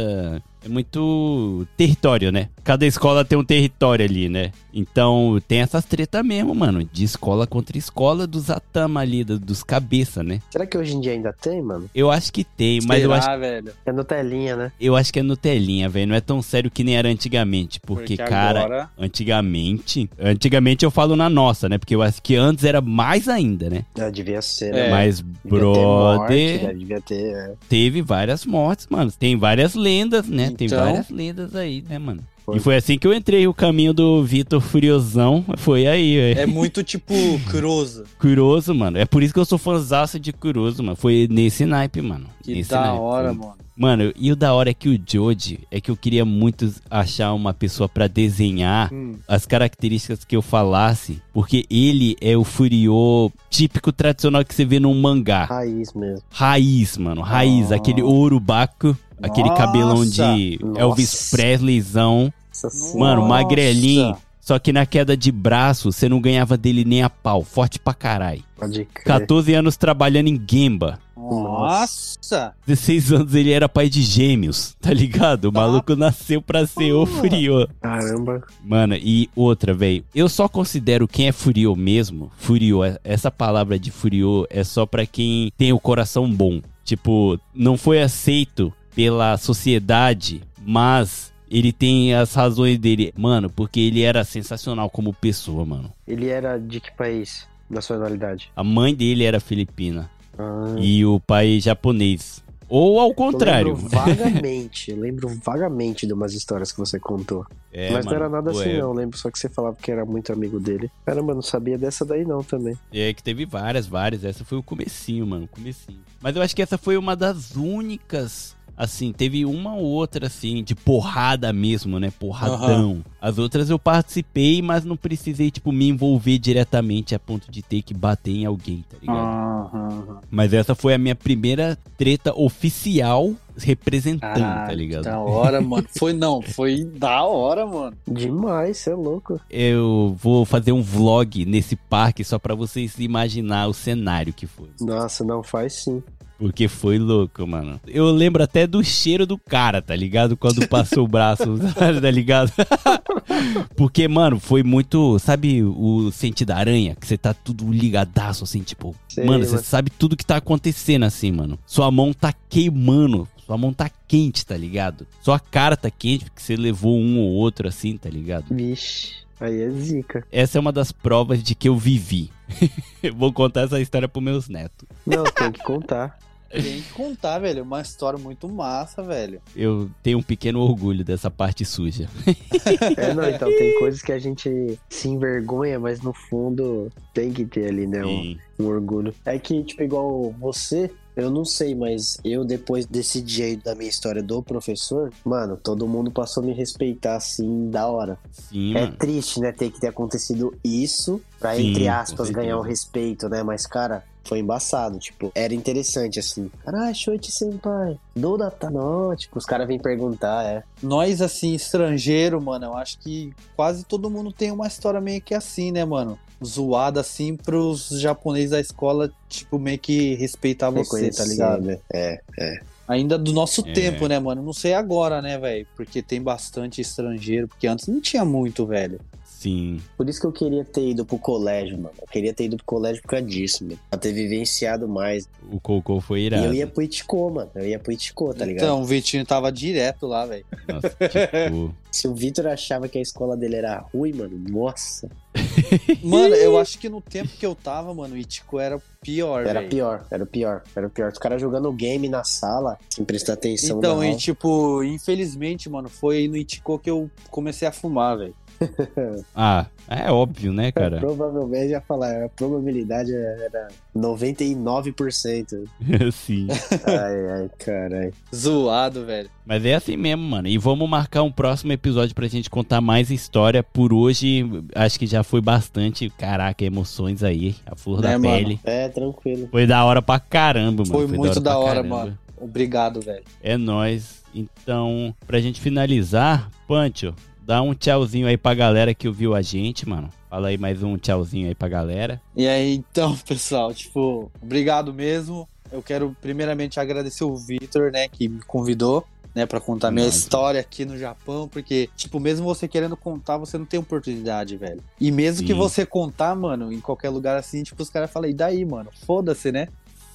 É muito território, né? Cada escola tem um território ali, né? Então tem essas treta mesmo, mano. De escola contra escola dos Atama ali, do- dos cabeça, né? Será que hoje em dia ainda tem, mano? Eu acho que tem, mas eu acho, velho? É Nutelinha, né? eu acho que é Nutelinha, velho. Não é tão sério que nem era antigamente. Porque, Porque cara, agora- antigamente. Antigamente eu falo na nossa, né? Porque eu acho que antes era mais ainda, né? Já devia ser, É. né? Mas, Devia ter morte, brother. já devia ter. é. teve várias mortes, mano. Tem várias lendas, né? Tem Então- várias lendas aí, né, mano? Foi. E foi assim que eu entrei o caminho do Vitor Furiosão. Foi aí, velho. É muito tipo <laughs> Cruza. Curioso, mano. É por isso que eu sou fãzaço de Curioso, mano. Foi nesse naipe, mano. Que nesse da naipe. hora, Foi- mano. Mano, e o da hora é que o Joji é que eu queria muito achar uma pessoa pra desenhar Hum. as características que eu falasse, porque ele é o Furiô típico tradicional que você vê num mangá. Raiz mesmo. Raiz, mano. Raiz. Ah. Aquele ouro-baco. Aquele Nossa. cabelão de Nossa. Elvis Presleyzão. Nossa Mano, magrelinho. Só que na queda de braço, você não ganhava dele nem a pau. Forte pra caralho. Pode crer. 14 anos trabalhando em Gemba. Nossa! 16 anos ele era pai de gêmeos, tá ligado? O maluco nasceu pra ser o. Furiô. Caramba. Mano, e outra, velho. Eu só considero quem é Furiô mesmo. Furiô, é- essa palavra de Furiô é só pra quem tem o coração bom. Tipo, não foi aceito pela sociedade, mas ele tem as razões dele. Mano, porque ele era sensacional como pessoa, mano. Ele era de que país? Nacionalidade? A mãe dele era filipina Ah, e o pai japonês. Ou ao contrário. Eu lembro <laughs> vagamente, eu lembro vagamente de umas histórias que você contou. É, Mas não mano, era nada assim, é- não. Eu lembro só que você falava que era muito amigo dele. Caramba, não sabia dessa daí não também. É que teve várias, várias. Essa foi o comecinho, mano, comecinho. Mas eu acho que essa foi uma das únicas Assim, teve uma ou outra, assim, de porrada mesmo, né? Porradão. As outras eu participei, mas não precisei, tipo, me envolver diretamente a ponto de ter que bater em alguém, tá ligado? Aham. Mas essa foi a minha primeira treta oficial representando, tá ligado? Da hora, mano. <laughs> Foi não, foi da hora, mano. Demais, você é louco. Eu vou fazer um vlog nesse parque só pra vocês imaginar o cenário que foi. Nossa, não faz sim. Porque foi louco, mano. Eu lembro até do cheiro do cara, tá ligado? Quando passou o braço, <laughs> tá ligado? <laughs> Porque, mano, foi muito. Sabe o sentido da aranha? Que você tá tudo ligadaço, assim, tipo. Sei, mano, você sabe tudo que tá acontecendo, assim, mano. Sua mão tá queimando. Sua mão tá quente, tá ligado? Sua cara tá quente porque você levou um ou outro, assim, tá ligado? Vixe, aí é zica. Essa é uma das provas de que eu vivi. Eu <laughs> Vou contar essa história pros meus netos. Não, tem que contar. Tem que contar, velho. Uma história muito massa, velho. Eu tenho um pequeno orgulho dessa parte suja. <laughs> É, não, então tem coisas que a gente se envergonha, mas no fundo tem que ter ali, né? Um, um orgulho. É que, tipo, igual você, eu não sei, mas eu, depois desse dia aí da minha história do professor, mano, todo mundo passou a me respeitar assim, da hora. Sim, É mano. triste, né, ter que ter acontecido isso pra, Sim, entre aspas, ganhar o respeito, né? Mas, cara, foi embaçado, tipo, era interessante, assim. Caralho, Shoichi Senpai, tá não, tipo, os caras vêm perguntar, é. Nós, assim, estrangeiro, mano, eu acho que quase todo mundo tem uma história meio que assim, né, mano? Zoada, assim, pros japoneses da escola, tipo, meio que respeitar você, tá ligado? né? É, é. Ainda do nosso É. tempo, né, mano? Não sei agora, né, velho? Porque tem bastante estrangeiro, porque antes não tinha muito, velho. Sim. Por isso que eu queria ter ido pro colégio, mano. Eu queria ter ido pro colégio por causa disso, mano. Pra ter vivenciado mais. O Cocô foi E irado. eu ia pro Iticô, mano. Eu ia pro Iticô, tá ligado? Então, o Vitinho tava direto lá, velho. Nossa, tipo, <laughs> Se o Vitor achava que a escola dele era ruim, mano, nossa. <laughs> Mano, eu acho que no tempo que eu tava, mano, o Itico era o pior, Era velho. pior, era o pior, era o pior. Os caras jogando game na sala, sem prestar atenção Então, e aula. tipo, infelizmente, mano, foi aí no Iticô que eu comecei a fumar, velho. <laughs> ah, é óbvio, né, cara? Provavelmente ia falar, a probabilidade era 99%. <laughs> Sim. ai, ai, caralho. Zoado, velho. Mas é assim mesmo, mano. E vamos marcar um próximo episódio pra gente contar mais história. Por hoje, acho que já foi bastante. Caraca, emoções aí. A flor Né, da mano? pele. É, tranquilo. Foi da hora pra caramba, mano. Foi, muito da hora, caramba. mano. Obrigado, velho. É nóis. Então, pra gente finalizar, Pancho, dá um tchauzinho aí pra galera que ouviu a gente, mano. Fala aí mais um tchauzinho aí pra galera. E aí, então, <laughs> pessoal, tipo, obrigado mesmo. Eu quero primeiramente agradecer o Vitor, né, que me convidou, né, pra contar minha Nossa. história aqui no Japão, porque, tipo, mesmo você querendo contar, você não tem oportunidade, velho. E mesmo Sim. que você contar, mano, em qualquer lugar assim, tipo, os caras falam, e daí, mano? Foda-se, né?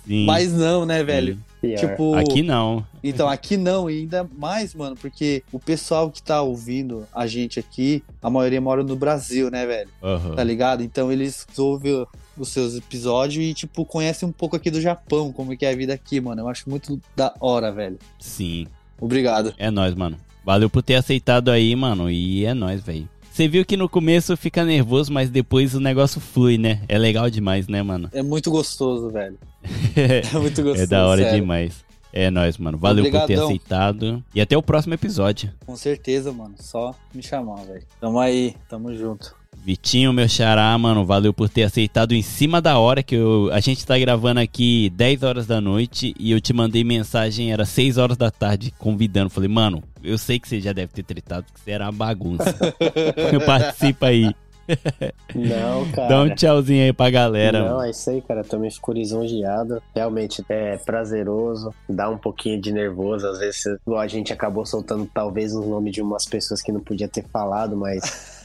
Sim. Mas não, né, velho? Pior. Tipo, Aqui não. então, aqui não, e ainda mais, mano, porque o pessoal que tá ouvindo a gente aqui, a maioria mora no Brasil, né, velho? Aham. Tá ligado? Então eles ouvem os seus episódios e, tipo, conhecem um pouco aqui do Japão, como que é a vida aqui, mano. Eu acho muito da hora, velho. Sim. Obrigado. É nóis, mano. Valeu por ter aceitado aí, mano. E é nóis, velho. Você viu que no começo fica nervoso, mas depois o negócio flui, né? É legal demais, né, mano? É muito gostoso, velho. <laughs> É muito gostoso. é da hora sério. demais. É nóis, mano. Valeu por ter Obrigadão. aceitado. E até o próximo episódio. Com certeza, mano. Só me chamar, velho. Tamo aí, tamo junto. Vitinho, meu xará, mano, valeu por ter aceitado em cima da hora que eu, a gente tá gravando aqui 10 horas da noite e eu te mandei mensagem, era 6 horas da tarde, convidando. Falei, mano, eu sei que você já deve ter tretado, porque você era uma bagunça. <laughs> Participa aí. Não, cara. Dá um tchauzinho aí pra galera. Não, é isso aí, cara. Também fico lisonjeado. Realmente é prazeroso, dá um pouquinho de nervoso. Às vezes, a gente acabou soltando talvez o nome de umas pessoas que não podia ter falado, mas.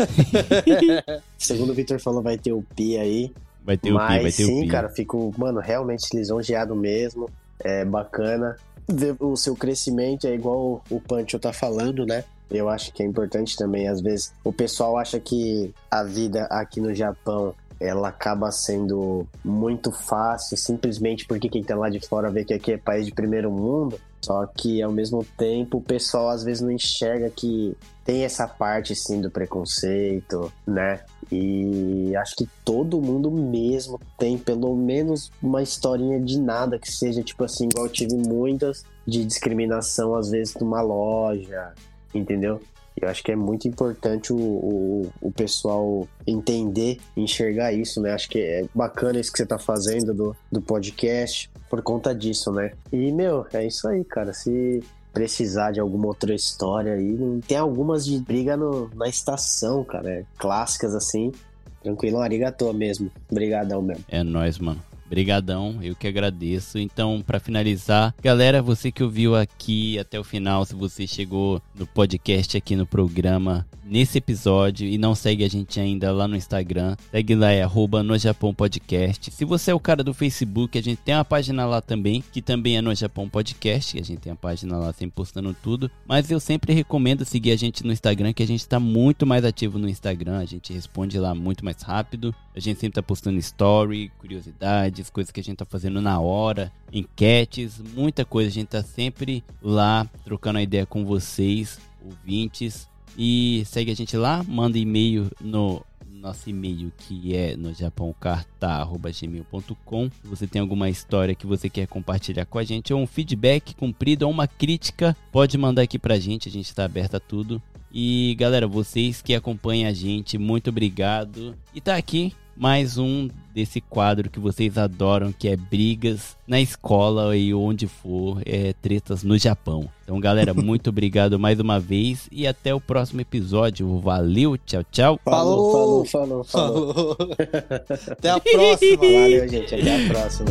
<laughs> Segundo o Victor falou, vai ter o Pi aí. Vai ter o mas pi, vai ter sim, o pi. cara, fico, mano, realmente lisonjeado mesmo. É bacana. O seu crescimento é igual o Pancho tá falando, né? Eu acho que é importante também, às vezes, o pessoal acha que a vida aqui no Japão ela acaba sendo muito fácil, simplesmente porque quem tá lá de fora vê que aqui é país de primeiro mundo. Só que ao mesmo tempo o pessoal às vezes não enxerga que tem essa parte sim do preconceito, né? E acho que todo mundo mesmo tem pelo menos uma historinha de nada que seja tipo assim, igual eu tive muitas de discriminação às vezes numa loja, entendeu? Eu acho que é muito importante o, o, o, pessoal entender, enxergar isso, né? Acho que é bacana isso que você tá fazendo do, do podcast por conta disso, né? E, meu, é isso aí, cara. Se precisar de alguma outra história aí, tem algumas de briga no, na estação, cara. É, clássicas assim. Tranquilo, arigatou mesmo. Obrigadão mesmo. É nóis, mano. Brigadão, eu que agradeço. Então, para finalizar, galera, você que ouviu aqui até o final, se você chegou no podcast aqui no programa, nesse episódio. E não segue a gente ainda lá no Instagram, segue lá é arroba no Japão Podcast. Se você é o cara do Facebook, a gente tem uma página lá também, que também é no Japão Podcast, a gente tem a página lá sempre postando tudo, mas eu sempre recomendo seguir a gente no Instagram, que a gente está muito mais ativo no Instagram, a gente responde lá muito mais rápido, a gente sempre tá postando story, curiosidades, coisas que a gente tá fazendo na hora, enquetes, muita coisa, a gente tá sempre lá trocando a ideia com vocês, ouvintes, e segue a gente lá, manda e-mail no nosso e-mail que é no japãocarta.gmail.com. Se você tem alguma história que você quer compartilhar com a gente, ou um feedback cumprido, ou uma crítica, pode mandar aqui pra gente, a gente está aberto a tudo. E galera, vocês que acompanham a gente, muito obrigado. E tá aqui mais um desse quadro que vocês adoram, que é brigas na escola e onde for, é tretas no Japão. Então, galera, <laughs> muito obrigado mais uma vez e até o próximo episódio. Valeu, tchau, tchau. Falou, falou, falou, falou. falou. <laughs> até a próxima. Valeu, gente. Até a próxima.